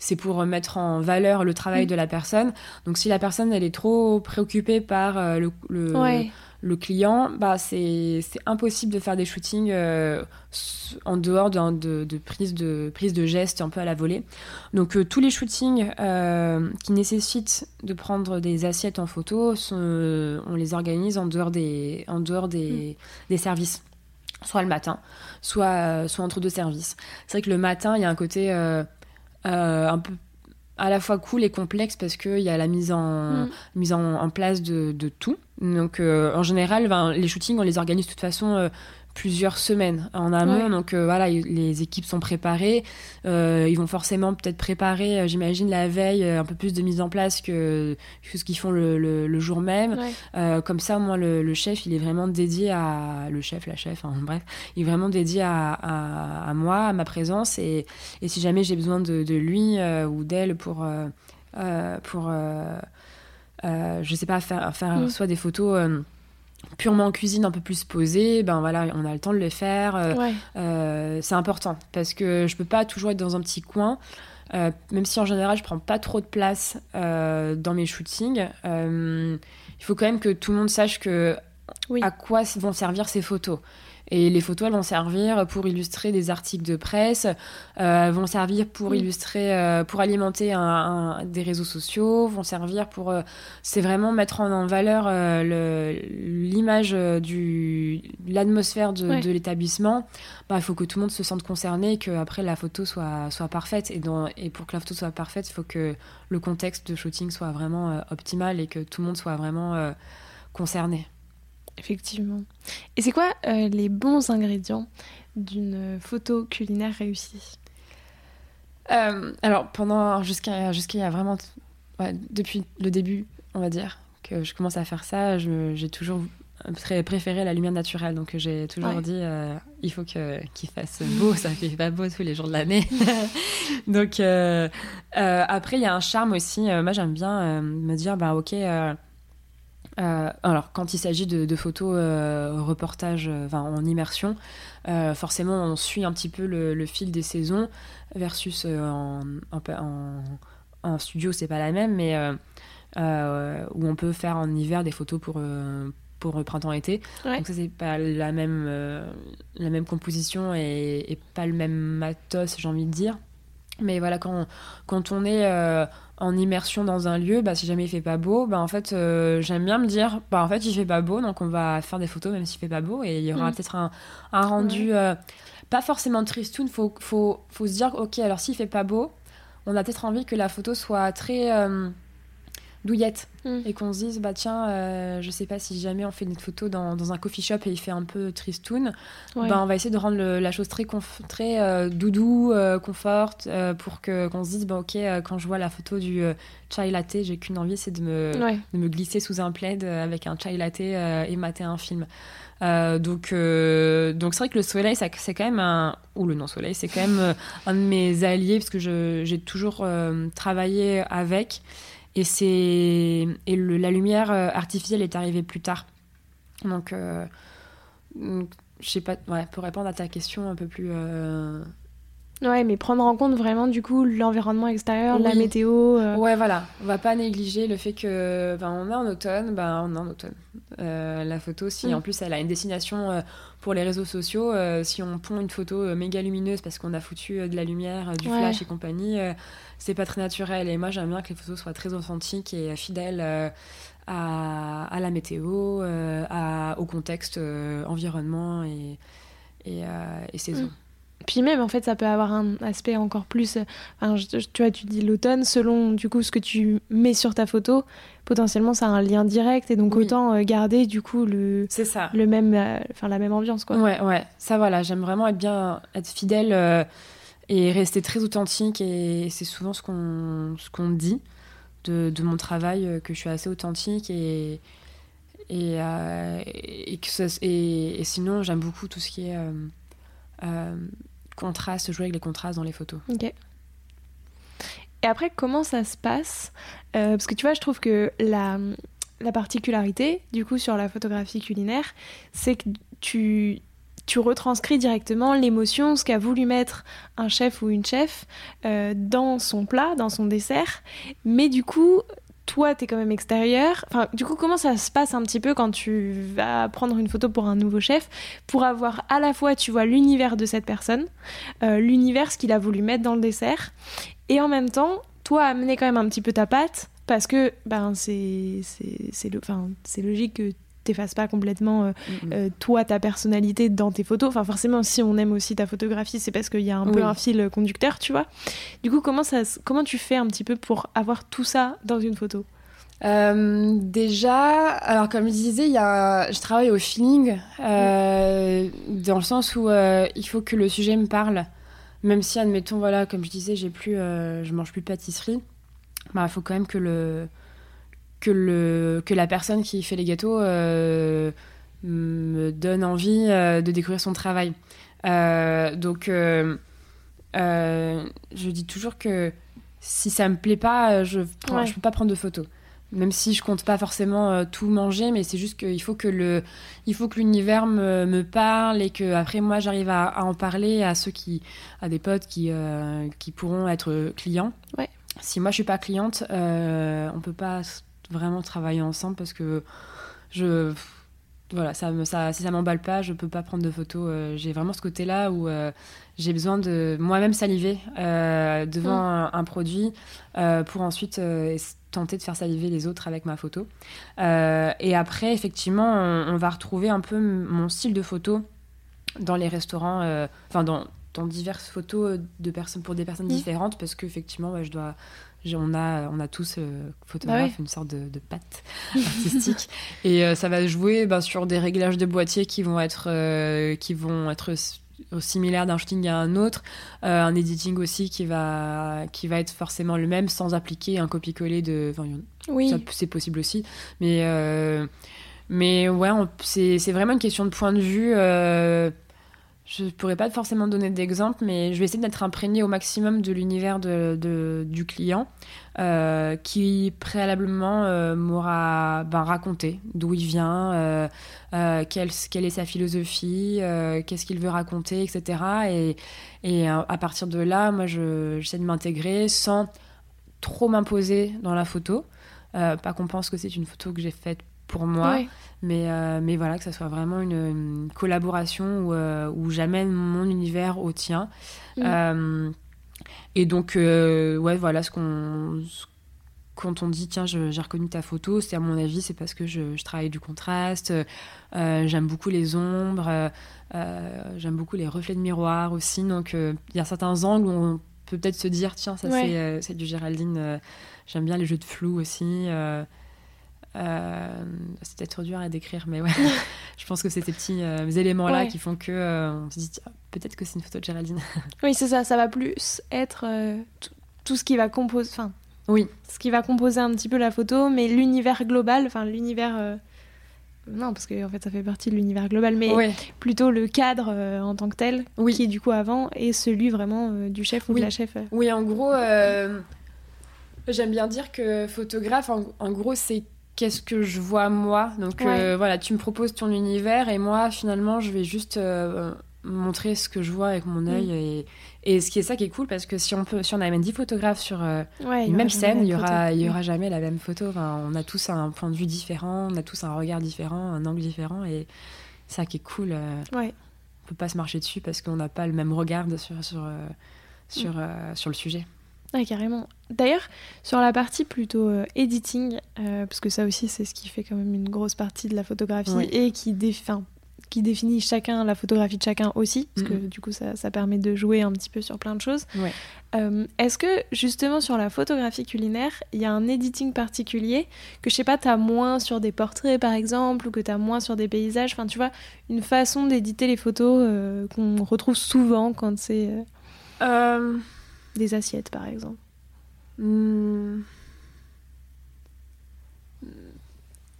c'est pour mettre en valeur le travail mm. de la personne. Donc si la personne elle est trop préoccupée par le, le, le client, bah, c'est impossible de faire des shootings euh, en dehors de, de, prise de prise de gestes un peu à la volée. Donc euh, tous les shootings euh, qui nécessitent de prendre des assiettes en photo, on les organise en dehors des, en dehors des, mm. des services soit le matin, soit, soit entre deux services. C'est vrai que le matin, il y a un côté un peu à la fois cool et complexe parce qu'il y a la mise en, mm. mise en, place de, de, tout. Donc, euh, en général, ben, les shootings, on les organise de toute façon euh, plusieurs semaines en amont. Donc euh, voilà, les équipes sont préparées. Euh, ils vont forcément peut-être préparer, euh, j'imagine, la veille un peu plus de mise en place que, ce qu'ils font le, le, jour même. comme ça, moi, le, le, chef, il est vraiment dédié à le chef, la chef, hein, bref, il est vraiment dédié à, à, moi, à ma présence. Et, et si jamais j'ai besoin de, de lui ou d'elle pour pour je sais pas faire faire mm. soit des photos purement en cuisine un peu plus posée, ben voilà, on a le temps de le faire. Euh, euh, c'est important parce que je peux pas toujours être dans un petit coin. Euh, même si en général je prends pas trop de place dans mes shootings, il faut quand même que tout le monde sache que à quoi vont servir ces photos. Et les photos, elles vont servir pour illustrer des articles de presse, euh, vont servir pour illustrer, euh, pour alimenter un, des réseaux sociaux, vont servir pour. Euh, c'est vraiment mettre en, valeur l'image du l'atmosphère de, de l'établissement. Bah, il faut que tout le monde se sente concerné, que après la photo soit soit parfaite. Et, dans, et pour que la photo soit parfaite, il faut que le contexte de shooting soit vraiment optimal et que tout le monde soit vraiment concerné. Effectivement. Et c'est quoi euh, les bons ingrédients d'une photo culinaire réussie? Euh, Alors, pendant jusqu'à jusqu'à y a vraiment depuis le début, on va dire que je commence à faire ça, j'ai toujours très préféré la lumière naturelle. Donc j'ai toujours dit euh, il faut que qu'il fasse beau, ça fait pas beau tous les jours de l'année. (laughs) donc après il y a un charme aussi. moi j'aime bien me dire bah ok euh, alors, quand il s'agit de, photos euh, reportage euh, en immersion, forcément, on suit un petit peu le, fil des saisons versus en, en, studio, c'est pas la même, mais où on peut faire en hiver des photos pour pour printemps-été. Donc ça c'est pas la même la même composition et, et, pas le même matos, j'ai envie de dire. Mais voilà, quand, quand on est euh, en immersion dans un lieu, bah, si jamais il fait pas beau, bah, en fait, euh, j'aime bien me dire, bah, en fait, il fait pas beau, donc on va faire des photos même s'il fait pas beau, et il y aura mm. peut-être un, rendu euh, pas forcément tristoun, faut, faut, faut se dire, ok, alors s'il fait pas beau, on a peut-être envie que la photo soit très douillette mm. et qu'on se dise bah tiens euh, je sais pas si jamais on fait une photo dans, dans, un coffee shop et il fait un peu tristoun bah, on va essayer de rendre la chose très très euh, doudou euh, confort pour que qu'on se dise bah ok quand je vois la photo du chai latte j'ai qu'une envie c'est de me de me glisser sous un plaid avec un chai latte et mater un film donc, donc c'est vrai que le soleil, c'est quand même un. ou le non-soleil, c'est quand même un de mes alliés, parce que j'ai toujours travaillé avec. Et, c'est... et le, la lumière euh, artificielle est arrivée plus tard. Donc, euh, je sais pas, ouais, pour répondre à ta question un peu plus. Euh, ouais, mais prendre en compte vraiment du coup l'environnement extérieur, la météo. Ouais, voilà. On va pas négliger le fait que ben, on est en automne, ben, on est en automne. la photo, si mm. en plus elle a une destination pour les réseaux sociaux, si on pond une photo méga lumineuse parce qu'on a foutu de la lumière, du flash et compagnie, c'est pas très naturel. Et moi, j'aime bien que les photos soient très authentiques et fidèles euh, à, la météo, euh, à, au contexte euh, environnement et, et, saison. Mm. Puis même, en fait, ça peut avoir un aspect encore plus... tu vois, tu dis l'automne, selon du coup ce que tu mets sur ta photo, potentiellement ça a un lien direct et donc autant garder du coup le, ça. le même, enfin la même ambiance quoi. Ouais, ouais, ça voilà, j'aime vraiment être bien, être fidèle et rester très authentique. Et c'est souvent ce qu'on ce qu'on dit de, de, mon travail, euh, que je suis assez authentique et euh, et, et, sinon j'aime beaucoup tout ce qui est euh, contraste, jouer avec les contrastes dans les photos. Ok. Et après, comment ça se passe Parce que tu vois, je trouve que la, la particularité, du coup, sur la photographie culinaire, c'est que tu, tu retranscris directement l'émotion, ce qu'a voulu mettre un chef ou une chef euh, dans son plat, dans son dessert. Mais du coup, toi, tu es quand même extérieur. Enfin, du coup, comment ça se passe un petit peu quand tu vas prendre une photo pour un nouveau chef pour avoir à la fois, tu vois, l'univers de cette personne, euh, l'univers, ce qu'il a voulu mettre dans le dessert, et en même temps, toi, amener quand même un petit peu ta patte parce que ben c'est logique que t'effaces pas complètement euh, euh, toi ta personnalité dans tes photos. Enfin forcément si on aime aussi ta photographie c'est parce qu'il y a un peu un fil conducteur tu vois. Du coup comment ça comment tu fais un petit peu pour avoir tout ça dans une photo? Euh, déjà, alors comme je disais, il y a, je travaille au feeling, dans le sens où il faut que le sujet me parle, même si admettons voilà, comme je disais, j'ai plus, je mange plus de pâtisserie, bah il faut quand même que le, que, le, que la personne qui fait les gâteaux euh, me donne envie euh, de découvrir son travail. Euh, donc, je dis toujours que si ça me plaît pas, je ne peux pas prendre de photos. Même si je compte pas forcément tout manger, mais c'est juste qu'il faut que le, il faut que l'univers me, me, parle et que après moi j'arrive à, en parler à ceux qui, à des potes qui, qui pourront être clients. Ouais. Si moi je suis pas cliente, on peut pas vraiment travailler ensemble parce que je voilà, ça, ça, si ça m'emballe pas, je peux pas prendre de photos. Euh, j'ai vraiment ce côté-là où euh, j'ai besoin de moi-même saliver euh, devant mm. un, produit pour ensuite tenter de faire saliver les autres avec ma photo. et après, effectivement, on, va retrouver un peu mon style de photo dans les restaurants, enfin dans, dans diverses photos de personnes pour des personnes différentes parce qu'effectivement, ouais, je dois on a, on a tous, euh, photographe, une sorte de, de patte (laughs) artistique. et euh, ça va jouer ben, sur des réglages de boîtier qui vont être, euh, qui vont être similaires d'un shooting à un autre. un editing aussi qui va, qui va être forcément le même sans appliquer un copier-coller de. oui. C'est possible aussi. Mais, mais ouais, c'est vraiment une question de point de vue je pourrais pas forcément donner d'exemple, mais je vais essayer d'être imprégné au maximum de l'univers de, du client, euh, qui préalablement euh, m'aura ben, raconté d'où il vient, euh, quelle, quelle, est sa philosophie, qu'est-ce qu'il veut raconter, etc. Et, et à partir de là, moi, j'essaie de m'intégrer sans trop m'imposer dans la photo. pas qu'on pense que c'est une photo que j'ai faite pour moi. Mais, euh, mais voilà, que ça soit vraiment une, collaboration où, euh, où j'amène mon univers au tien. Mm. Euh, et donc, ouais, voilà, ce qu'on. Quand on dit, tiens, j'ai reconnu ta photo, c'est à mon avis, c'est parce que je, je, travaille du contraste, j'aime beaucoup les ombres, j'aime beaucoup les reflets de miroir aussi. Donc, il y a certains angles où on peut peut-être se dire tiens ça c'est du Géraldine. J'aime bien les jeux de flou aussi. C'est peut-être dur à décrire, mais ouais, (laughs) je pense que c'est ces petits éléments-là qui font que on se dit peut-être que c'est une photo de Géraldine. (laughs) oui, c'est ça, ça va plus être tout ce qui va composer, enfin, oui, ce qui va composer un petit peu la photo, mais l'univers global, enfin l'univers, euh, non, parce que en fait ça fait partie de l'univers global, mais plutôt le cadre euh, en tant que tel, oui. qui est du coup avant, et celui vraiment euh, du chef ou de la chef. Oui, en gros, j'aime bien dire que photographe, en, gros, c'est qu'est-ce que je vois moi. Donc voilà, tu me proposes ton univers et moi finalement je vais juste montrer ce que je vois avec mon œil. Mm. Et, et, ce qui est ça qui est cool, parce que si on, peut, si on amène 10 photographes sur euh, une même scène, il n'y aura, y aura mm. jamais la même photo. Enfin, on a tous un point de vue différent, on a tous un regard différent, un angle différent. Et ça qui est cool. Euh, ouais. On peut pas se marcher dessus parce qu'on n'a pas le même regard sur, sur, euh, sur, mm. sur le sujet. Ouais, carrément. D'ailleurs, sur la partie plutôt editing, parce que ça aussi, c'est ce qui fait quand même une grosse partie de la photographie et qui défend qui définit chacun, la photographie de chacun aussi, parce que du coup ça, ça, permet de jouer un petit peu sur plein de choses. Euh, est-ce que justement sur la photographie culinaire, il y a un editing particulier que je sais pas, tu as moins sur des portraits par exemple, ou que tu as moins sur des paysages, enfin tu vois, une façon d'éditer les photos euh, qu'on retrouve souvent quand c'est euh, des assiettes par exemple. Hmm.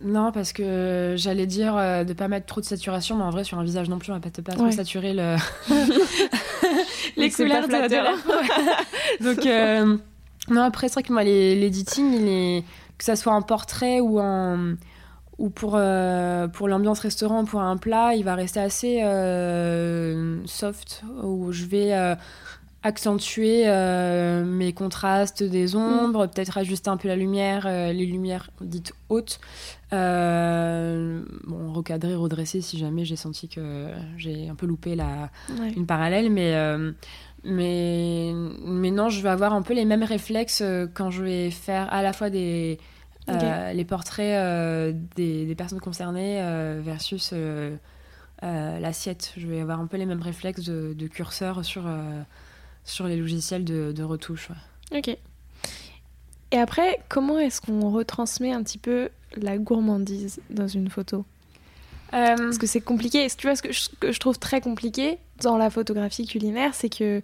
Non, parce que j'allais dire euh, de pas mettre trop de saturation, mais en vrai, sur un visage non plus, on va pas, pas trop saturer le... (laughs) (laughs) les couleurs de, de Donc, euh, non, après, c'est vrai que moi, l'editing, il est... que ça soit en portrait ou en ou pour, euh, pour l'ambiance restaurant, pour un plat, il va rester assez soft, où je vais accentuer mes contrastes des ombres, peut-être ajuster un peu la lumière, les lumières dites hautes, euh, bon, recadrer, redresser si jamais j'ai senti que j'ai un peu loupé la, une parallèle, mais, euh, mais, mais non, je vais avoir un peu les mêmes réflexes euh, quand je vais faire à la fois des, les portraits des, des, personnes concernées versus l'assiette. Je vais avoir un peu les mêmes réflexes de, de curseur sur, sur les logiciels de, de retouche. Ok. Et après, comment est-ce qu'on retransmet un petit peu la gourmandise dans une photo? Euh, Parce que c'est compliqué. Tu vois, ce que je, trouve très compliqué dans la photographie culinaire, c'est que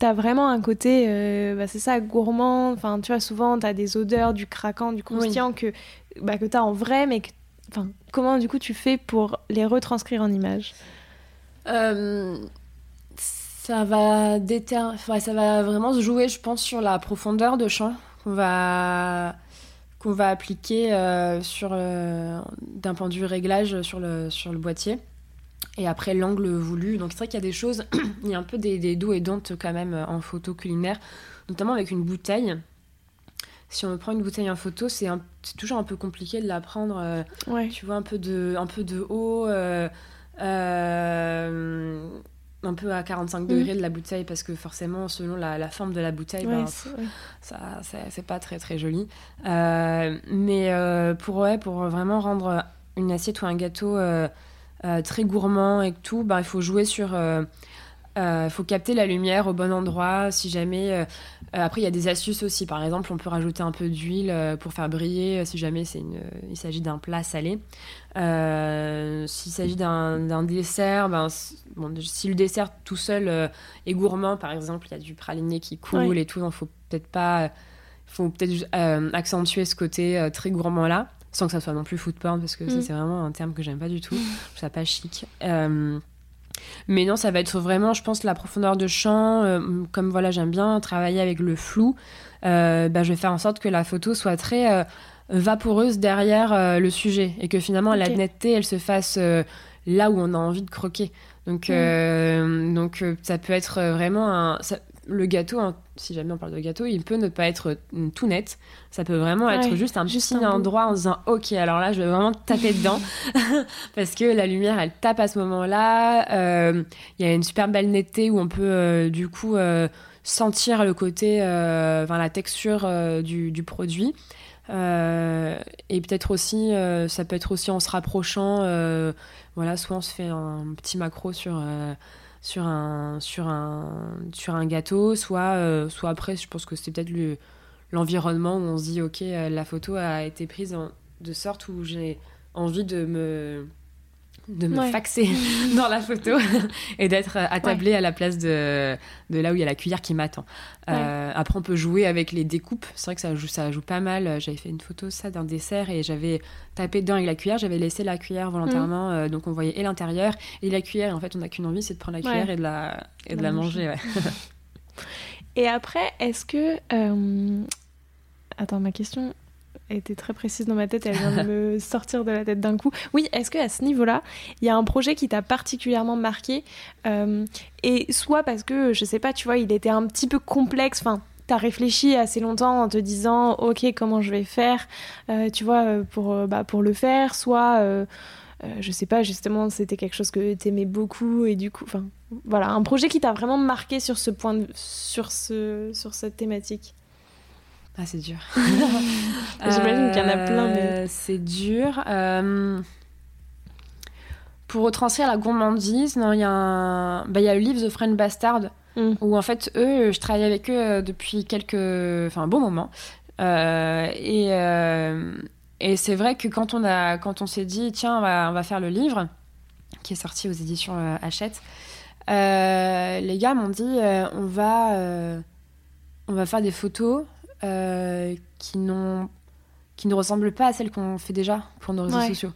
tu as vraiment un côté, euh, bah, c'est ça, gourmand. Enfin, tu vois, souvent, tu as des odeurs, du craquant, du croustillant que, bah, que tu as en vrai, mais enfin, comment, du coup, tu fais pour les retranscrire en images euh, ça va ça va vraiment se jouer, je pense, sur la profondeur de champ qu'on va qu'on va appliquer euh, sur euh, d'un point de vue réglage sur le, sur le boîtier. Et après l'angle voulu. Donc c'est vrai qu'il y a des choses, (coughs) il y a un peu des, des dos et dents quand même euh, en photo culinaire, notamment avec une bouteille. Si on prend une bouteille en photo, c'est toujours un peu compliqué de la prendre. Tu vois, un peu de, un peu de haut un peu à 45 degrés mm. de la bouteille parce que forcément selon la, forme de la bouteille ben, ça c'est pas très très joli euh, mais euh, pour ouais, pour vraiment rendre une assiette ou un gâteau euh, très gourmand et tout ben, il faut jouer sur il faut capter la lumière au bon endroit si jamais après il y a des astuces aussi. Par exemple on peut rajouter un peu d'huile pour faire briller si jamais c'est une il s'agit d'un plat salé. Euh, s'il s'agit d'un dessert, ben, bon, si le dessert tout seul euh, est gourmand, par exemple, il y a du praliné qui coule et tout, donc faut peut-être pas, faut peut-être euh, accentuer ce côté très gourmand là, sans que ça soit non plus food porn, parce que mm. c'est vraiment un terme que j'aime pas du tout, je trouve ça pas chic. Mais non, ça va être vraiment, je pense, la profondeur de champ. comme voilà, j'aime bien travailler avec le flou. Ben, je vais faire en sorte que la photo soit très vaporeuse derrière euh, le sujet et que finalement la netteté elle se fasse euh, là où on a envie de croquer. Donc, mm. euh, donc ça peut être vraiment un. Le gâteau, hein, si jamais on parle de gâteau, il peut ne pas être tout net. Ça peut vraiment être juste un petit endroit en disant Ok, alors là, je vais vraiment taper dedans. (laughs) Parce que la lumière, elle tape à ce moment-là. Il y a une super belle netteté où on peut du coup sentir le côté, enfin la texture du, du, produit. Euh, et peut-être aussi, euh, ça peut être aussi en se rapprochant. Euh, voilà, soit on se fait un petit macro sur sur un, sur un, sur un gâteau, soit, soit après, je pense que c'est peut-être le, l'environnement où on se dit, ok, la photo a été prise de sorte où j'ai envie de me de me faxer (laughs) dans la photo et d'être attablé à la place de, de là où il y a la cuillère qui m'attend. Euh, après, on peut jouer avec les découpes. C'est vrai que ça joue, ça joue pas mal. J'avais fait une photo ça d'un dessert et j'avais tapé dedans avec la cuillère. J'avais laissé la cuillère volontairement, mm. euh, donc on voyait et l'intérieur et la cuillère. en fait, on n'a qu'une envie, c'est de prendre la cuillère et de la, et de la manger. (laughs) et après, est-ce que... Euh, attends, ma question était très précise dans ma tête, elle vient de (laughs) me sortir de la tête d'un coup. Oui, est-ce que à ce niveau-là, il y a un projet qui t'a particulièrement marqué euh, Et soit parce que, je sais pas, tu vois, il était un petit peu complexe, enfin, t'as réfléchi assez longtemps en te disant, ok, comment je vais faire, euh, tu vois, pour, bah, pour le faire, soit... Euh, je sais pas, justement, c'était quelque chose que t'aimais beaucoup et du coup, enfin, voilà, un projet qui t'a vraiment marqué sur ce point, sur ce, sur cette thématique. Ah, c'est dur. (laughs) J'imagine qu'il y en a plein, mais. Euh, c'est dur. Euh, pour retranscrire la gourmandise, il y, a un... bah, y a le livre The Friend Bastard, mm. où en fait, eux, je travaille avec eux euh, depuis quelques. Enfin, un bon moment. et. Et c'est vrai que quand on, a, quand on s'est dit, tiens, on va, on va, faire le livre, qui est sorti aux éditions Hachette, les gars m'ont dit, on, va, on va faire des photos euh, qui, n'ont, qui ne ressemblent pas à celles qu'on fait déjà pour nos réseaux sociaux.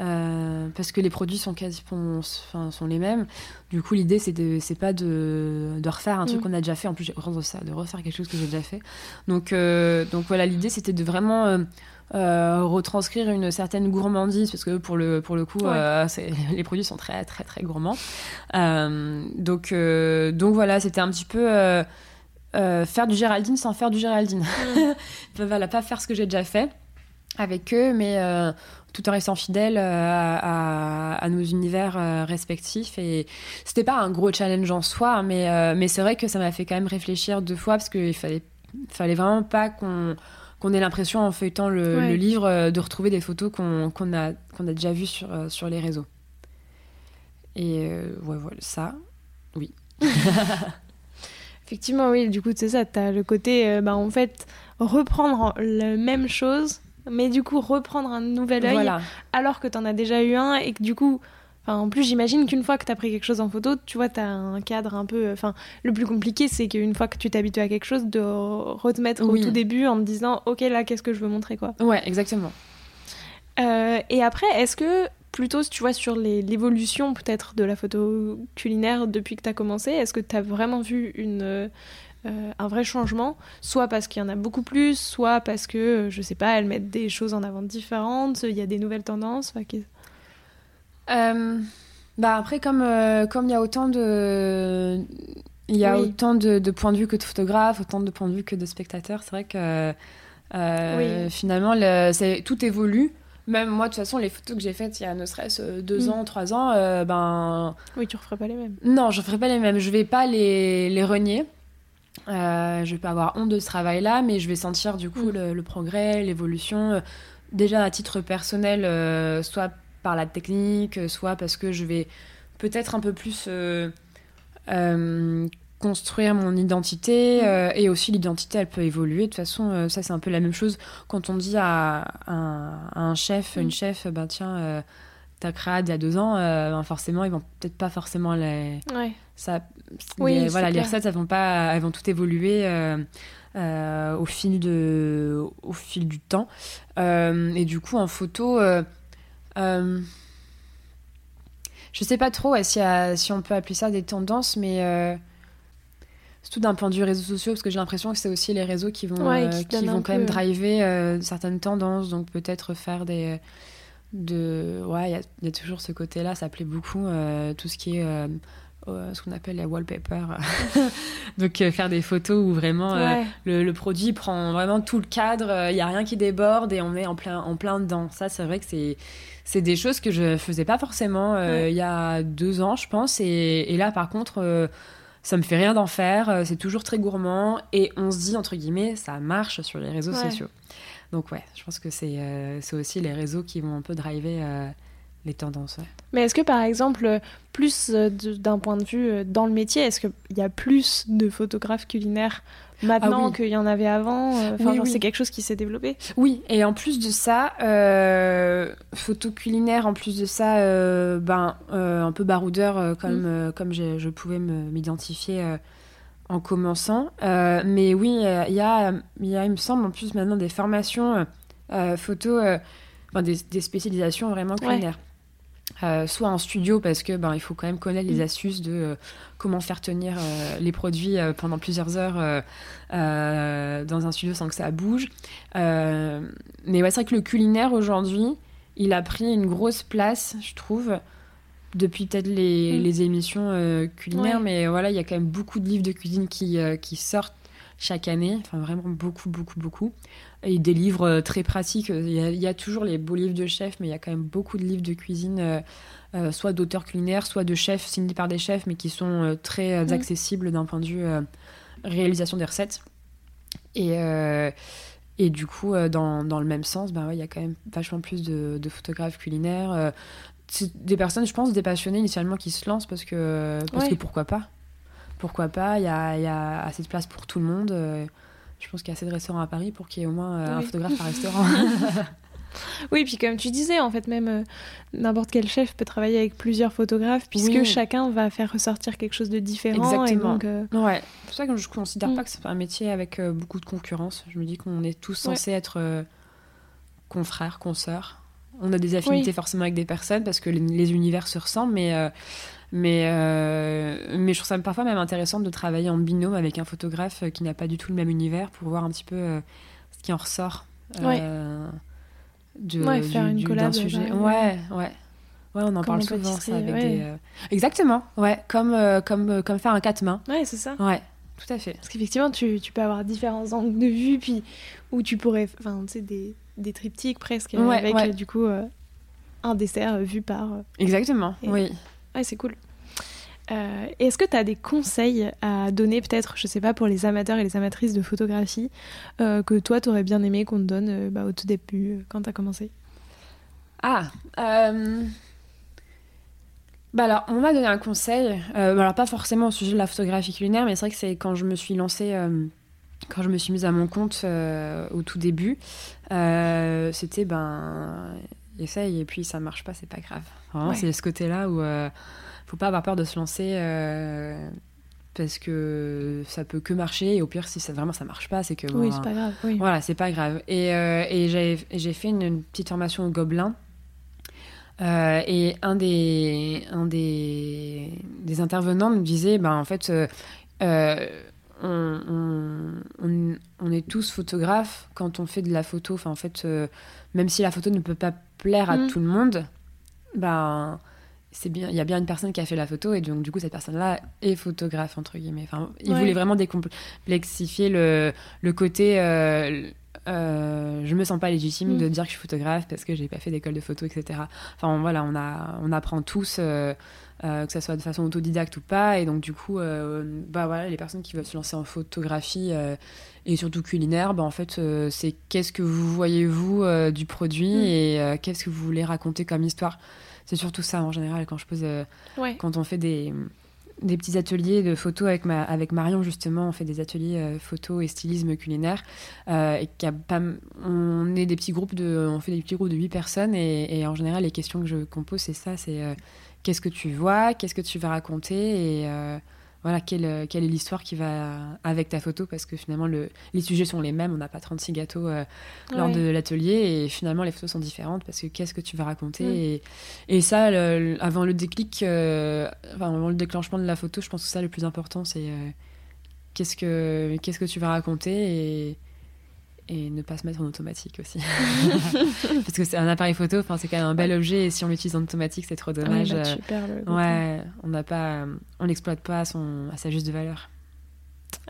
Euh, parce que les produits sont quasi enfin, sont les mêmes. Du coup, l'idée c'est de c'est pas de, de, refaire un truc mm. qu'on a déjà fait. En plus, j'ai ça, de refaire quelque chose que j'ai déjà fait. Donc euh, donc voilà, l'idée c'était de vraiment retranscrire une certaine gourmandise parce que pour le pour le coup, (laughs) les produits sont très très très gourmands. donc donc voilà, c'était un petit peu euh, faire du Géraldine sans faire du Géraldine. Mm. (laughs) voilà, pas faire ce que j'ai déjà fait avec eux, mais euh, tout en restant fidèle euh, à, nos univers respectifs. Et c'était pas un gros challenge en soi, mais, mais c'est vrai que ça m'a fait quand même réfléchir deux fois parce qu'il fallait, fallait vraiment pas qu'on qu'on ait l'impression en feuilletant le, livre de retrouver des photos qu'on a, qu'on a déjà vues sur, sur les réseaux. Et ouais, voilà, ça, oui. (laughs) Effectivement, oui, du coup, c'est ça. Tu as le côté, euh, bah, en fait, reprendre la même chose, mais du coup, reprendre un nouvel œil alors que tu en as déjà eu un et que du coup. en plus, j'imagine qu'une fois que tu as pris quelque chose en photo, tu vois, tu as un cadre un peu. Enfin, le plus compliqué, c'est qu'une fois que tu t'habitues à quelque chose, de remettre au tout début en te disant, OK, là, qu'est-ce que je veux montrer, quoi. Ouais, exactement. Euh, et après, est-ce que plutôt, tu vois, sur l'évolution peut-être de la photo culinaire depuis que tu as commencé, est-ce que tu as vraiment vu une, euh, un vrai changement? Soit parce qu'il y en a beaucoup plus, soit parce que, je sais pas, elles mettent des choses en avant différentes, il y a des nouvelles tendances euh, bah Après, comme euh, comme il y a autant de... Il y a autant de, points de vue que de photographes, autant de points de vue que de spectateurs. C'est vrai que finalement, le, tout évolue. Même moi, de toute façon, les photos que j'ai faites il y a ne serait-ce deux mm. ans, trois ans, euh, ben. Oui, tu referais pas les mêmes. Non, je ferai pas les mêmes. Je vais pas les, les renier. Euh, je vais pas avoir honte de ce travail-là, mais je vais sentir du coup mm. le, progrès, l'évolution. Euh, déjà à titre personnel, euh, soit par la technique, soit parce que je vais peut-être un peu plus construire mon identité mm. euh, et aussi l'identité elle peut évoluer de toute façon euh, ça c'est un peu la même chose quand on dit à, un, chef une mm. chef ben tiens euh, ta créade il y a deux ans ben, forcément ils vont peut-être pas forcément les ça oui, voilà les recettes elles vont pas elles vont tout évoluer au fil de au fil du temps et du coup en photo je sais pas trop si, si on peut appeler ça des tendances mais surtout d'un point de vue réseaux sociaux, parce que j'ai l'impression que c'est aussi les réseaux qui vont, euh, qui, vont quand même driver euh, certaines tendances, donc peut-être faire des. De... Ouais, il y, a toujours ce côté-là, ça plaît beaucoup, euh, tout ce qui est. ce qu'on appelle les wallpapers. (laughs) donc faire des photos où vraiment le, produit prend vraiment tout le cadre, il n'y a rien qui déborde et on est en plein, en plein dedans. Ça, c'est vrai que c'est, c'est des choses que je faisais pas forcément il y a deux ans, je pense. Et, et là, par contre ça me fait rien d'en faire, euh, c'est toujours très gourmand et on se dit entre guillemets ça marche sur les réseaux sociaux. Donc ouais, je pense que c'est euh, aussi les réseaux qui vont un peu driver les tendances. Mais est-ce que par exemple, plus d'un point de vue dans le métier, est-ce qu'il y a plus de photographes culinaires maintenant ah qu'il y en avait avant Enfin, c'est quelque chose qui s'est développé. Oui, et en plus de ça, photo culinaire, en plus de ça, ben, un peu baroudeur, comme, mm. comme je, pouvais m'identifier en commençant. Euh, mais oui, il y, a, y a, il me semble, en plus maintenant des formations euh, euh, photo, enfin, des, des, spécialisations vraiment culinaires. Soit en studio parce que ben il faut quand même connaître les astuces de comment faire tenir les produits pendant plusieurs heures dans un studio sans que ça bouge. mais ouais, c'est vrai que le culinaire aujourd'hui, il a pris une grosse place, je trouve, depuis peut-être les, mm. les, émissions euh, culinaires, mais voilà, il y a quand même beaucoup de livres de cuisine qui, euh, qui sortent chaque année, enfin vraiment beaucoup, beaucoup, beaucoup. Et des livres euh, très pratiques. Il y, a, toujours les beaux livres de chefs, mais il y a quand même beaucoup de livres de cuisine, soit d'auteurs culinaires, soit de chefs signés par des chefs, mais qui sont très mm. accessibles d'un point de vue réalisation des recettes. Et. Et du coup, dans, dans, le même sens, bah il y a quand même vachement plus de, de photographes culinaires, c'est des personnes, je pense, des passionnés initialement qui se lancent parce que, parce que pourquoi pas Pourquoi pas Il y a, y a, assez de place pour tout le monde. Euh, je pense qu'il y a assez de restaurants à Paris pour qu'il y ait au moins euh, un photographe par (laughs) restaurant. (laughs) oui, puis comme tu disais, en fait, même euh, n'importe quel chef peut travailler avec plusieurs photographes puisque chacun va faire ressortir quelque chose de différent. Exactement. Ouais. C'est pour ça que je considère mm. pas que c'est un métier avec beaucoup de concurrence. Je me dis qu'on est tous censés être confrères, consoeurs. On a des affinités forcément avec des personnes parce que les, univers se ressemblent, mais, mais, euh, mais je trouve ça parfois même intéressant de travailler en binôme avec un photographe qui n'a pas du tout le même univers pour voir un petit peu euh, ce qui en ressort. De, faire une collab. Sujet. Ouais, ouais. Ouais, on en parle souvent ça avec des. Exactement, ouais, comme, comme, comme faire un quatre mains. Ouais, c'est ça. Ouais, tout à fait. Parce qu'effectivement, tu, tu, peux avoir différents angles de vue, puis où tu pourrais. Enfin, tu sais, des des triptyques presque, avec euh, du coup euh, un dessert euh, vu par. Exactement, oui. Ouais, c'est cool. Est-ce que tu as des conseils à donner, peut-être, je sais pas, pour les amateurs et les amatrices de photographie, que toi, tu aurais bien aimé qu'on te donne bah, au tout début, quand tu as commencé? Ah bah alors, on m'a donné un conseil, alors pas forcément au sujet de la photographie culinaire, mais c'est vrai que c'est quand je me suis lancée quand je me suis mise à mon compte euh, au tout début, euh, c'était ben essaye et puis ça marche pas, c'est pas grave. C'est ce côté-là où euh, faut pas avoir peur de se lancer parce que ça peut que marcher et au pire si ça vraiment ça marche pas, c'est que oui, c'est pas grave. Voilà, c'est pas grave. Et, et j'ai fait une, petite formation au Gobelin. et un des, un des, des intervenants me disait, ben, en fait, on, est tous photographes quand on fait de la photo. Enfin, en fait, euh, même si la photo ne peut pas plaire à mm. tout le monde, ben c'est bien. Il y a bien une personne qui a fait la photo et donc du coup cette personne-là est photographe entre guillemets. Enfin, il voulait vraiment décomplexifier le, le côté. Euh, euh, je me sens pas légitime mm. de dire que je suis photographe parce que j'ai pas fait d'école de photo, etc. Enfin voilà, on a, on apprend tous. Euh, que ça soit de façon autodidacte ou pas. Et donc, du coup, euh, bah voilà, les personnes qui veulent se lancer en photographie euh, et surtout culinaire, bah, en fait, c'est qu'est-ce que vous voyez, vous, du produit mm. et qu'est-ce que vous voulez raconter comme histoire. C'est surtout ça, en général, quand je pose. Quand on fait des des petits ateliers de photos avec, ma, avec Marion, justement. On fait des ateliers photo et stylisme culinaire. et pas, on est des petits groupes de, on fait des petits groupes de 8 personnes. Et, en général, les questions que je compose, c'est ça c'est qu'est-ce que tu vois, qu'est-ce que tu vas raconter euh, voilà, quelle, euh, quelle est l'histoire qui va avec ta photo parce que finalement le, les sujets sont les mêmes, on n'a pas 36 gâteaux euh, lors de l'atelier et finalement les photos sont différentes parce que qu'est-ce que tu vas raconter mm. et, et, ça, avant le déclic, enfin, avant le déclenchement de la photo, je pense que ça le plus important c'est qu'est-ce que qu'est-ce que tu vas raconter et et ne pas se mettre en automatique aussi. (laughs) (laughs) Parce que c'est un appareil photo, enfin c'est quand même un bel objet et si on l'utilise en automatique, c'est trop ah dommage. Bah, ouais, on n'a pas, on l'exploite pas à, son, à sa juste valeur.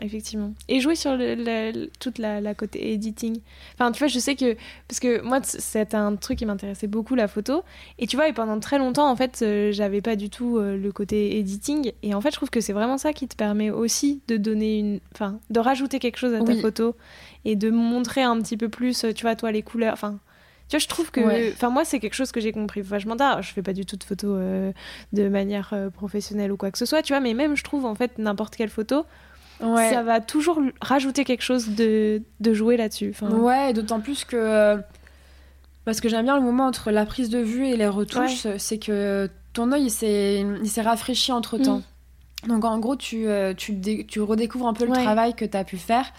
Effectivement. Et jouer sur le, toute la, côté editing. Enfin, tu vois, je sais que. Parce que moi, c'est un truc qui m'intéressait beaucoup, la photo. Et tu vois, et pendant très longtemps, en fait, euh, j'avais pas du tout euh, le côté editing. Et en fait, je trouve que c'est vraiment ça qui te permet aussi de donner une. Enfin, de rajouter quelque chose à ta photo et de montrer un petit peu plus, tu vois, toi, les couleurs. Enfin, Tu vois, je trouve que. Enfin, moi, c'est quelque chose que j'ai compris vachement tard. Je fais pas du tout de photos euh, de manière euh, professionnelle ou quoi que ce soit, tu vois, mais même, je trouve, en fait, n'importe quelle photo, ça va toujours rajouter quelque chose de, de jouer là-dessus. Enfin... Ouais, d'autant plus que. Parce que j'aime bien le moment entre la prise de vue et les retouches, c'est que ton œil, il s'est rafraîchi entre temps. Mm. Donc, en gros, tu, euh, tu, tu redécouvres un peu le travail que tu as pu faire.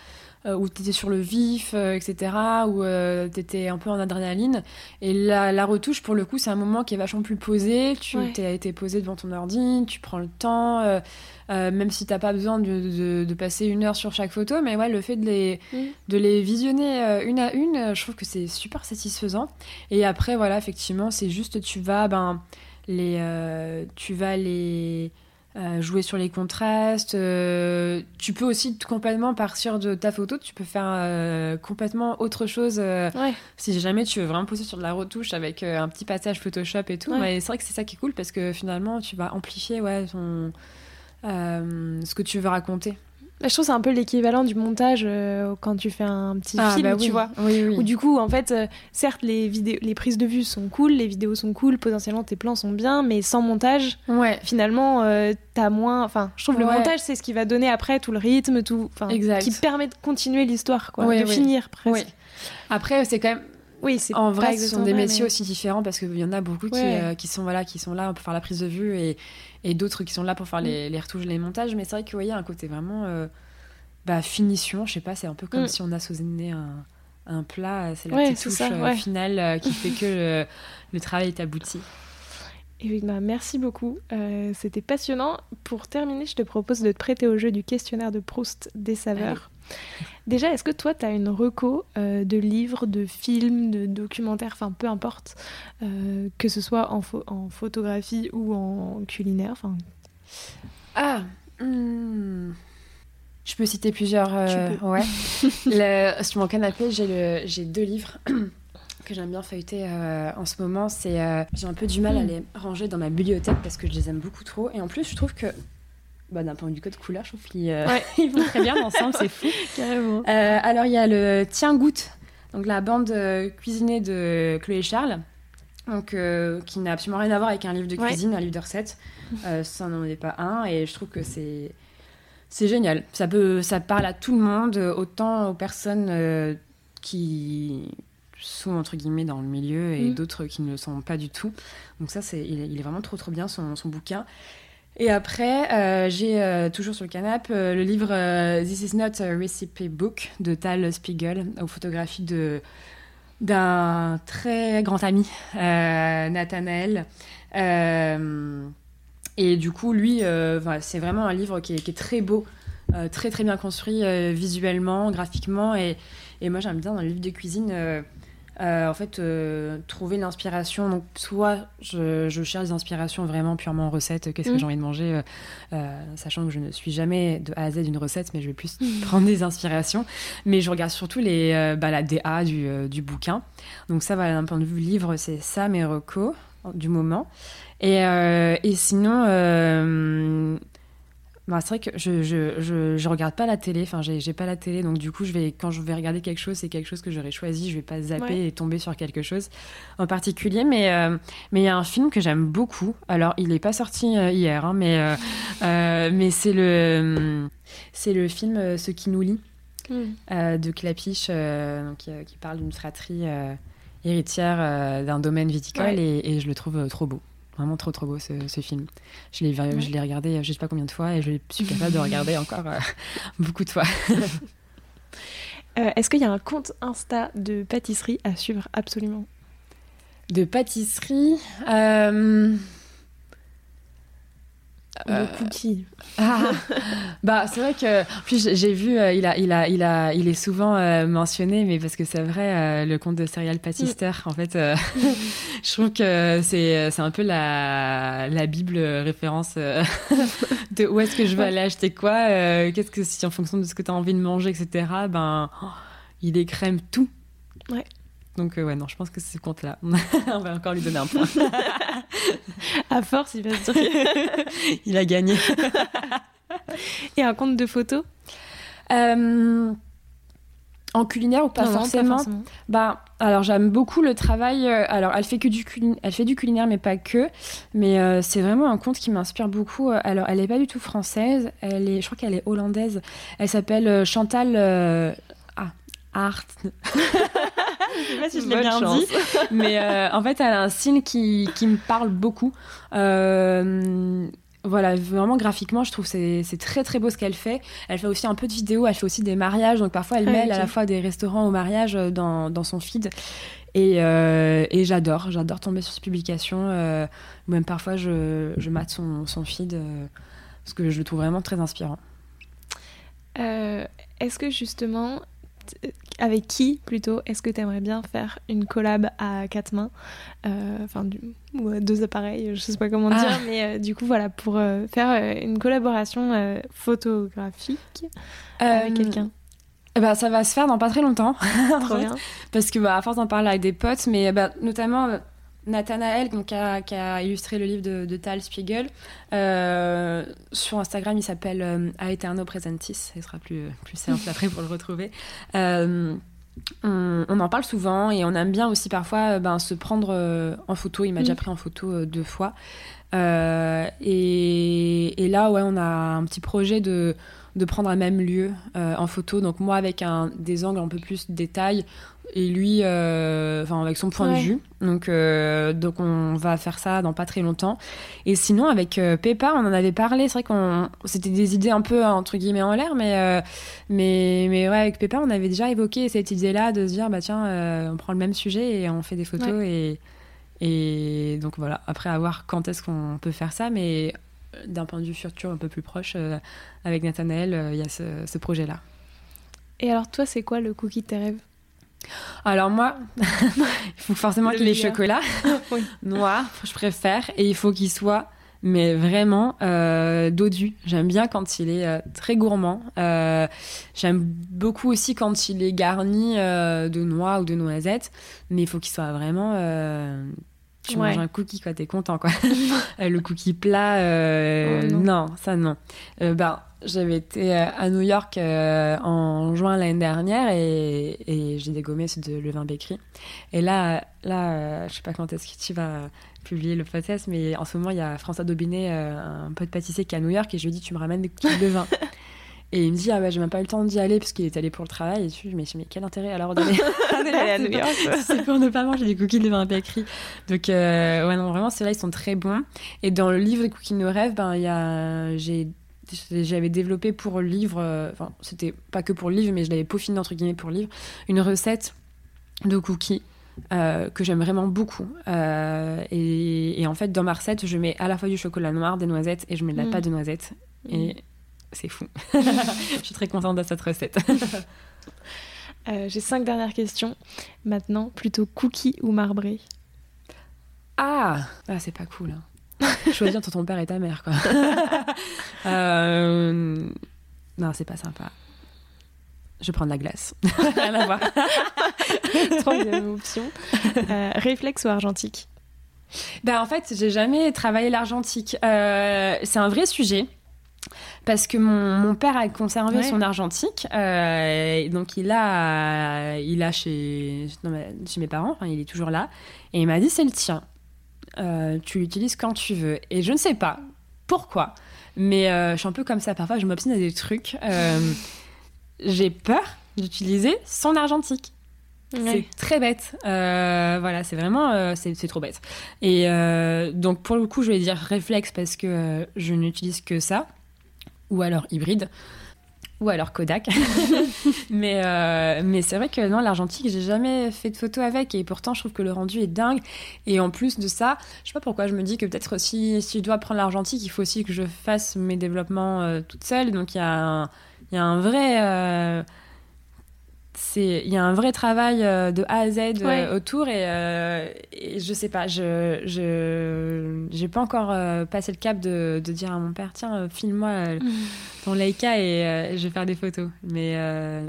Euh, où tu étais sur le vif, euh, etc., où euh, tu étais un peu en adrénaline. Et la, la, retouche, pour le coup, c'est un moment qui est vachement plus posé. Tu as été posé devant ton ordi, tu prends le temps, même si t'as pas besoin de, de, passer une heure sur chaque photo. Mais ouais, le fait de les, mm. de les visionner une à une, je trouve que c'est super satisfaisant. Et après, voilà, effectivement, c'est juste, tu vas, ben, les, tu vas les euh, jouer sur les contrastes. Euh, tu peux aussi complètement partir de ta photo, tu peux faire euh, complètement autre chose. Si jamais tu veux vraiment poser sur de la retouche avec un petit passage Photoshop et tout. Mais c'est vrai que c'est ça qui est cool parce que finalement, tu vas amplifier ouais, ton, ce que tu veux raconter. Je trouve c'est un peu l'équivalent du montage euh, quand tu fais un petit ah, film, bah tu vois. Où du coup, en fait, euh, certes, les, vidéos, les prises de vue sont cool, les vidéos sont cool, potentiellement tes plans sont bien, mais sans montage, ouais. finalement, euh, t'as moins. Enfin, je trouve le montage, c'est ce qui va donner après tout le rythme, tout. Qui permet de continuer l'histoire, quoi. de finir presque. Après, c'est quand même. Oui, c'est en vrai, ce sont des métiers aussi différents parce qu'il y en a beaucoup qui, qui, sont voilà, qui sont là pour faire la prise de vue et et d'autres qui sont là pour faire les, mm. les, retouches, les montages. Mais c'est vrai que vous voyez un côté vraiment euh, bah, finition. Je sais pas, c'est un peu comme mm. si on assaisonnait un, un plat. C'est la petite touche euh, finale euh, qui fait que (laughs) le, travail est abouti. Et bah, merci beaucoup. C'était passionnant. Pour terminer, je te propose de te prêter au jeu du questionnaire de Proust des saveurs. Déjà, est-ce que toi, tu as une reco euh, de livres, de films, de documentaires, enfin peu importe, euh, que ce soit en, en, photographie ou en culinaire Ah hmm. Je peux citer plusieurs. Euh, ouais. (laughs) le, sur mon canapé, j'ai deux livres (clears throat) que j'aime bien feuilleter en ce moment. C'est j'ai un peu du mal à hmm. les ranger dans ma bibliothèque parce que je les aime beaucoup trop. Et en plus, je trouve que bah, d'un point de vue code couleur, je trouve qu'ils euh, (laughs) vont très bien ensemble, c'est fou. (laughs) Carrément. Euh, alors, il y a le Tiens Goutte, donc la bande euh, cuisinée de Chloé Charles, donc, qui n'a absolument rien à voir avec un livre de cuisine, un livre de recettes. ça n'en est pas un, et je trouve que c'est. C'est génial. Ça, peut, ça parle à tout le monde, autant aux personnes qui sont entre guillemets dans le milieu et mm. d'autres qui ne le sont pas du tout. Donc ça, c'est, il, est vraiment trop trop bien son, son bouquin. Et après, euh, j'ai euh, toujours sur le canapé euh, le livre This is not a recipe book de Tal Spiegel, aux photographies de d'un très grand ami, Nathanaël. et du coup, lui, c'est vraiment un livre qui est, qui est très beau, très très bien construit visuellement, graphiquement. Et, et moi, j'aime bien dans le livre de cuisine en fait, euh, trouver l'inspiration. Donc, soit je, cherche des inspirations vraiment purement recettes, qu'est-ce que mm. j'ai envie de manger, euh, sachant que je ne suis jamais de A à Z d'une recette, mais je vais plus mm. prendre des inspirations. Mais je regarde surtout les, bah, la DA du, du, bouquin. Donc, ça, va d'un point de vue livre, c'est ça mes recos du moment. Et, et sinon, bah, c'est vrai que je, je, je, je, regarde pas la télé, enfin j'ai pas la télé, donc du coup je vais quand je vais regarder quelque chose, c'est quelque chose que j'aurais choisi, je vais pas zapper et tomber sur quelque chose en particulier, mais euh, mais il y a un film que j'aime beaucoup. Alors il est pas sorti euh, hier, hein, mais euh, mais c'est le c'est le film Ce qui nous lie mm. de Clapiche, qui, qui, parle d'une fratrie héritière d'un domaine viticole et, et, je le trouve trop beau. Vraiment trop trop beau ce, film. Je l'ai regardé je sais pas combien de fois et je suis capable de regarder (laughs) encore euh, beaucoup de fois. (laughs) Euh, est-ce qu'il y a un compte Insta de pâtisserie à suivre? Absolument De pâtisserie euh, euh, cookie. (laughs) Ah, bah c'est vrai que plus j'ai vu euh, il a il a il a il est souvent euh, mentionné mais parce que c'est vrai le compte de Serial Pâtister en fait (laughs) je trouve que c'est c'est un peu la la bible référence (laughs) de où est-ce que je vais aller acheter quoi qu'est-ce que si en fonction de ce que tu as envie de manger etc ben oh, il écrème tout. Ouais. Donc, euh, ouais, non, je pense que c'est ce compte-là. (laughs) On va encore lui donner un point. (laughs) à force, il va se dire (laughs) il a gagné. Et un compte de photos euh, En culinaire ou pas, Non, forcément. forcément. Bah, alors j'aime beaucoup le travail. euh, alors, elle fait que du culinaire, elle fait du culinaire, mais pas que. Mais euh, c'est vraiment un compte qui m'inspire beaucoup. Alors, elle est pas du tout française. Elle est, je crois qu'elle est hollandaise. Elle s'appelle Chantal. euh, Ah, Art. Je sais pas si je l'ai bien chance. dit. (laughs) Mais euh, en fait, elle a un style qui, qui me parle beaucoup. Euh, voilà, vraiment graphiquement, je trouve que c'est c'est très très beau ce qu'elle fait. Elle fait aussi un peu de vidéos, elle fait aussi des mariages, donc parfois elle Ah, mêle à la fois des restaurants au mariage euh, dans, dans son feed. Et, euh, et j'adore, j'adore tomber sur ses publications. euh, ou même parfois je, je mate son, son feed euh, parce que je le trouve vraiment très inspirant. Est-ce que justement, avec qui plutôt, est-ce que tu aimerais bien faire une collab à quatre mains Euh, Enfin, du- ou à deux appareils, je sais pas comment Ah. dire, mais euh, du coup, voilà, pour euh, faire une collaboration photographique avec quelqu'un? ben, ça va se faire dans pas très longtemps. (laughs) Trop bien. Parce que, bah, à force d'en parler avec des potes, mais bah, notamment Nathanaël, donc, qui, a, qui a illustré le livre de, de Tal Spiegel, euh, sur Instagram, il s'appelle euh, Aeterno Presentis. Ce sera plus, plus simple après pour le retrouver. Euh, on, on en parle souvent et on aime bien aussi parfois euh, ben, se prendre euh, en photo. Il m'a Mm. déjà pris en photo euh, deux fois. Euh, et, et là, ouais, on a un petit projet de, de prendre un même lieu euh, en photo. Donc moi avec un, des angles un peu plus détail et lui euh, enfin avec son point Ouais. de vue. Donc, euh, donc on va faire ça dans pas très longtemps. Et sinon avec euh, Peppa, on en avait parlé. C'est vrai qu'on c'était des idées un peu entre guillemets en l'air, mais mais mais ouais avec Peppa, on avait déjà évoqué cette idée-là de se dire bah tiens, on prend le même sujet et on fait des photos et et donc voilà. Après à voir quand est-ce qu'on peut faire ça, mais d'un point de vue futur un peu plus proche, euh, avec Nathanaël, euh, il y a ce, ce projet-là. Et alors, toi, c'est quoi le cookie de tes rêves? Alors moi, (laughs) il faut forcément Le qu'il ait chocolat (laughs) Oui. noir, je préfère, et il faut qu'il soit, mais vraiment euh, dodu. J'aime bien quand il est euh, très gourmand. Euh, J'aime beaucoup aussi quand il est garni euh, de noix ou de noisettes, mais il faut qu'il soit vraiment. tu Ouais. manges un cookie, quoi, t'es content, quoi. (laughs) Le cookie plat, euh, Oh, non. non. ça non. Euh, ben, j'avais été euh, à New York euh, en juin l'année dernière et, et j'ai dégommé ce de levain bécri. Et là, là euh, je sais pas quand est-ce que tu vas publier le podcast, mais en ce moment, il y a François Daubinet, un pote pâtissier qui est à New York, et je lui ai dit, tu me ramènes des cookies de levain? (laughs) Et il me dit, ah ouais, j'ai même pas eu le temps d'y aller parce qu'il est allé pour le travail. Et je me dis, mais quel intérêt alors d'aller (laughs) Aller à New York. (laughs) C'est pour ne pas manger des cookies de levain bécri. Donc, euh, ouais, non, vraiment, ceux-là, ils sont très bons. Et dans le livre Cookies de nos rêves, ben, il y a, j'ai, j'avais développé pour le livre, euh, enfin, c'était pas que pour le livre, mais je l'avais peaufiné entre guillemets pour le livre, une recette de cookies. euh, que j'aime vraiment beaucoup. Euh, et, et en fait, dans ma recette, je mets à la fois du chocolat noir, des noisettes et je mets de la Mm. pâte de noisettes. Et c'est fou. (laughs) je suis très contente de cette recette. (laughs) Euh, J'ai cinq dernières questions. Maintenant, plutôt cookie ou marbré? Ah, ah c'est pas cool. Hein. (laughs) Choisir entre ton père et ta mère, quoi. (laughs) Euh, Non, c'est pas sympa. Je prends de la glace. (laughs) Rien à voir. Troisième option. Euh, réflexe ou argentique? Ben, en fait, j'ai jamais travaillé l'argentique. Euh, c'est un vrai sujet. Parce que mon, mon père a conservé Ouais. son argentique, euh, donc il a, il a chez, non, chez mes parents, il est toujours là, et il m'a dit c'est le tien, Euh, tu l'utilises quand tu veux. Et je ne sais pas pourquoi, mais euh, je suis un peu comme ça, parfois je m'obstine à des trucs. Euh, (laughs) J'ai peur d'utiliser son argentique. C'est très bête. Euh, voilà, c'est vraiment, euh, c'est trop bête. Et euh, donc pour le coup, je vais dire réflexe parce que je n'utilise que ça, ou alors hybride, ou alors Kodak. (laughs) mais euh, mais c'est vrai que non, l'argentique, j'ai jamais fait de photo avec, et pourtant je trouve que le rendu est dingue. Et en plus de ça, je sais pas pourquoi je me dis que peut-être aussi si je dois prendre l'argentique, il faut aussi que je fasse mes développements euh, toute seule. Donc il y a un, y a un vrai euh, c'est il y a un vrai travail euh, de A à Z euh, Ouais. autour et, euh, et je sais pas je je j'ai pas encore passé le cap de, de dire à mon père tiens filme-moi euh, ton Leica et euh, je vais faire des photos mais euh,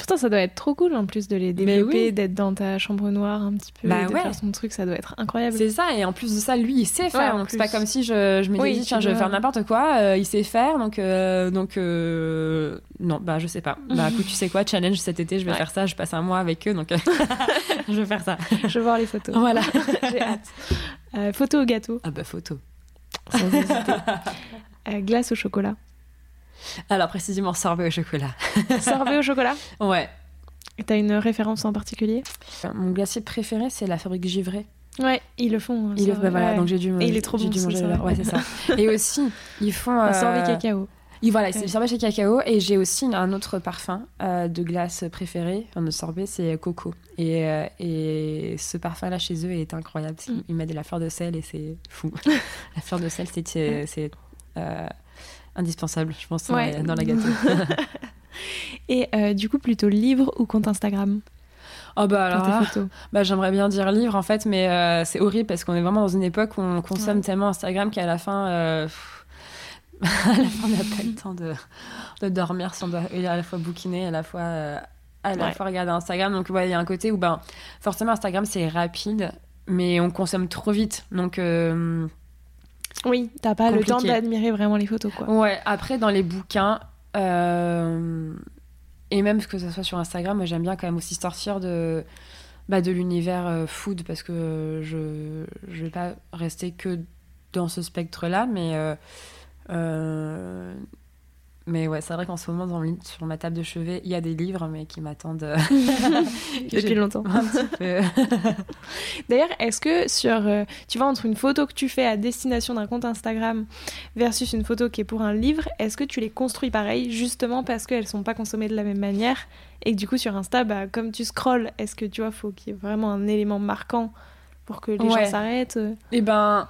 Pourtant, ça doit être trop cool en plus de les développer, oui. d'être dans ta chambre noire un petit peu, Bah de ouais. faire son truc, ça doit être incroyable. C'est ça, et en plus de ça, lui, il sait faire. donc c'est pas comme si je, je m'étais Oui, tiens, je vais faire n'importe quoi. euh, il sait faire, donc, euh, donc euh, non, bah je sais pas. Bah écoute, tu sais quoi, challenge cet été, je vais Ouais. faire ça. Je passe un mois avec eux, donc (laughs) je vais faire ça. Je veux voir les photos. Voilà. (laughs) J'ai hâte. Photo au gâteau, Ah bah photo. sans glace au chocolat. Alors précisément sorbet au chocolat. (laughs) Sorbet au chocolat Ouais. Et T'as une référence en particulier? Mon glacier préféré, c'est la fabrique Givray. Ouais, ils le font. Il ça, bah, voilà, ouais. donc j'ai dû, Et il est trop j'ai bon, dû manger sorbet. leur- Ouais, c'est ça. (laughs) Et aussi, ils font Un euh, sorbet cacao. Et voilà, c'est le sorbet chez cacao. Et j'ai aussi un autre parfum euh, de glace préféré, un autre sorbet, c'est coco. Et, euh, et ce parfum-là chez eux est incroyable. Mm. Ils mettent de la fleur de sel et c'est fou. (laughs) la fleur de sel, c'est c'est- c'est, euh, indispensable, je pense, dans Ouais. la- dans la gâteau. (laughs) Et euh, du coup, plutôt livre ou compte Instagram? Oh bah alors là, bah, j'aimerais bien dire livre en fait, mais euh, c'est horrible parce qu'on est vraiment dans une époque où on consomme Ouais. tellement Instagram qu'à la fin. euh, pff, (laughs) à la fin, on n'a pas le temps de, de dormir si on doit à la fois bouquiner, à la fois, à la Ouais. fois regarder Instagram. Donc, ouais, il y a un côté où, ben, forcément, Instagram, c'est rapide, mais on consomme trop vite. Donc, Oui, t'as pas le temps d'admirer vraiment les photos, quoi. ouais, après, dans les bouquins, euh, et même que ce soit sur Instagram, moi, j'aime bien quand même aussi sortir de, bah, de l'univers euh, food parce que je je vais pas rester que dans ce spectre-là, mais. euh, euh, mais ouais, c'est vrai qu'en ce moment, dans le- sur ma table de chevet, il y a des livres, mais qui m'attendent euh, (laughs) Depuis longtemps. un petit peu. (laughs) D'ailleurs, est-ce que sur, euh, tu vois, entre une photo que tu fais à destination d'un compte Instagram versus une photo qui est pour un livre, est-ce que tu les construis pareil, justement parce qu'elles sont pas consommées de la même manière et que du coup sur Insta, bah, comme tu scrolles, est-ce que tu vois, faut qu'il y ait vraiment un élément marquant pour que les Ouais. gens s'arrêtent euh Eh ben.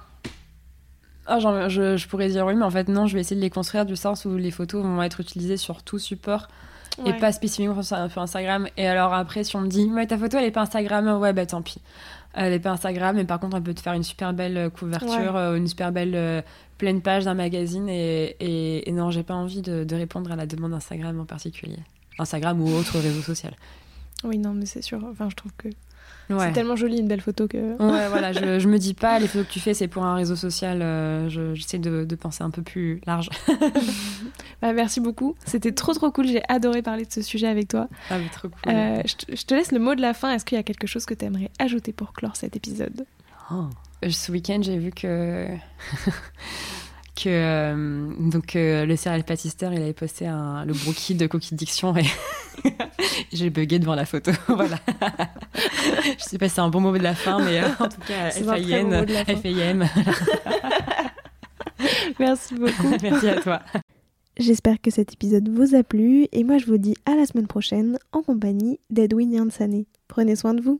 Ah, je, je pourrais dire oui, mais en fait, non, je vais essayer de les construire du sens où les photos vont être utilisées sur tout support et pas spécifiquement sur, sur Instagram. Et alors après, si on me dit, mais ta photo, elle est pas Instagram, ouais, bah tant pis. Elle est pas Instagram, mais par contre, elle peut te faire une super belle euh, couverture, euh, une super belle euh, pleine page d'un magazine. Et, et, et non, j'ai pas envie de, de répondre à la demande Instagram en particulier. Instagram ou autre réseau social. Oui, non, mais c'est sûr. Enfin, je trouve que c'est tellement joli une belle photo que. Ouais, (laughs) voilà, je, je me dis pas, les photos que tu fais, c'est pour un réseau social. euh, je- J'essaie de, de penser un peu plus large. (laughs) Bah, merci beaucoup. C'était trop trop cool. J'ai adoré parler de ce sujet avec toi. Ah, mais trop cool. Euh, je, te, je te laisse le mot de la fin. Est-ce qu'il y a quelque chose que tu aimerais ajouter pour clore cet épisode? Oh. Euh, Ce week-end, j'ai vu que. Que euh, donc euh, le serial pâtisseur il avait posté un, le brookie de Cookie Diction et (laughs) j'ai bugué devant la photo (laughs) voilà je sais pas si c'est un bon mot de la fin mais euh, en tout cas fin. FAIM (laughs) Merci beaucoup. merci à toi J'espère que cet épisode vous a plu et moi je vous dis à la semaine prochaine en compagnie d'Edwin Yansane. Prenez soin de vous.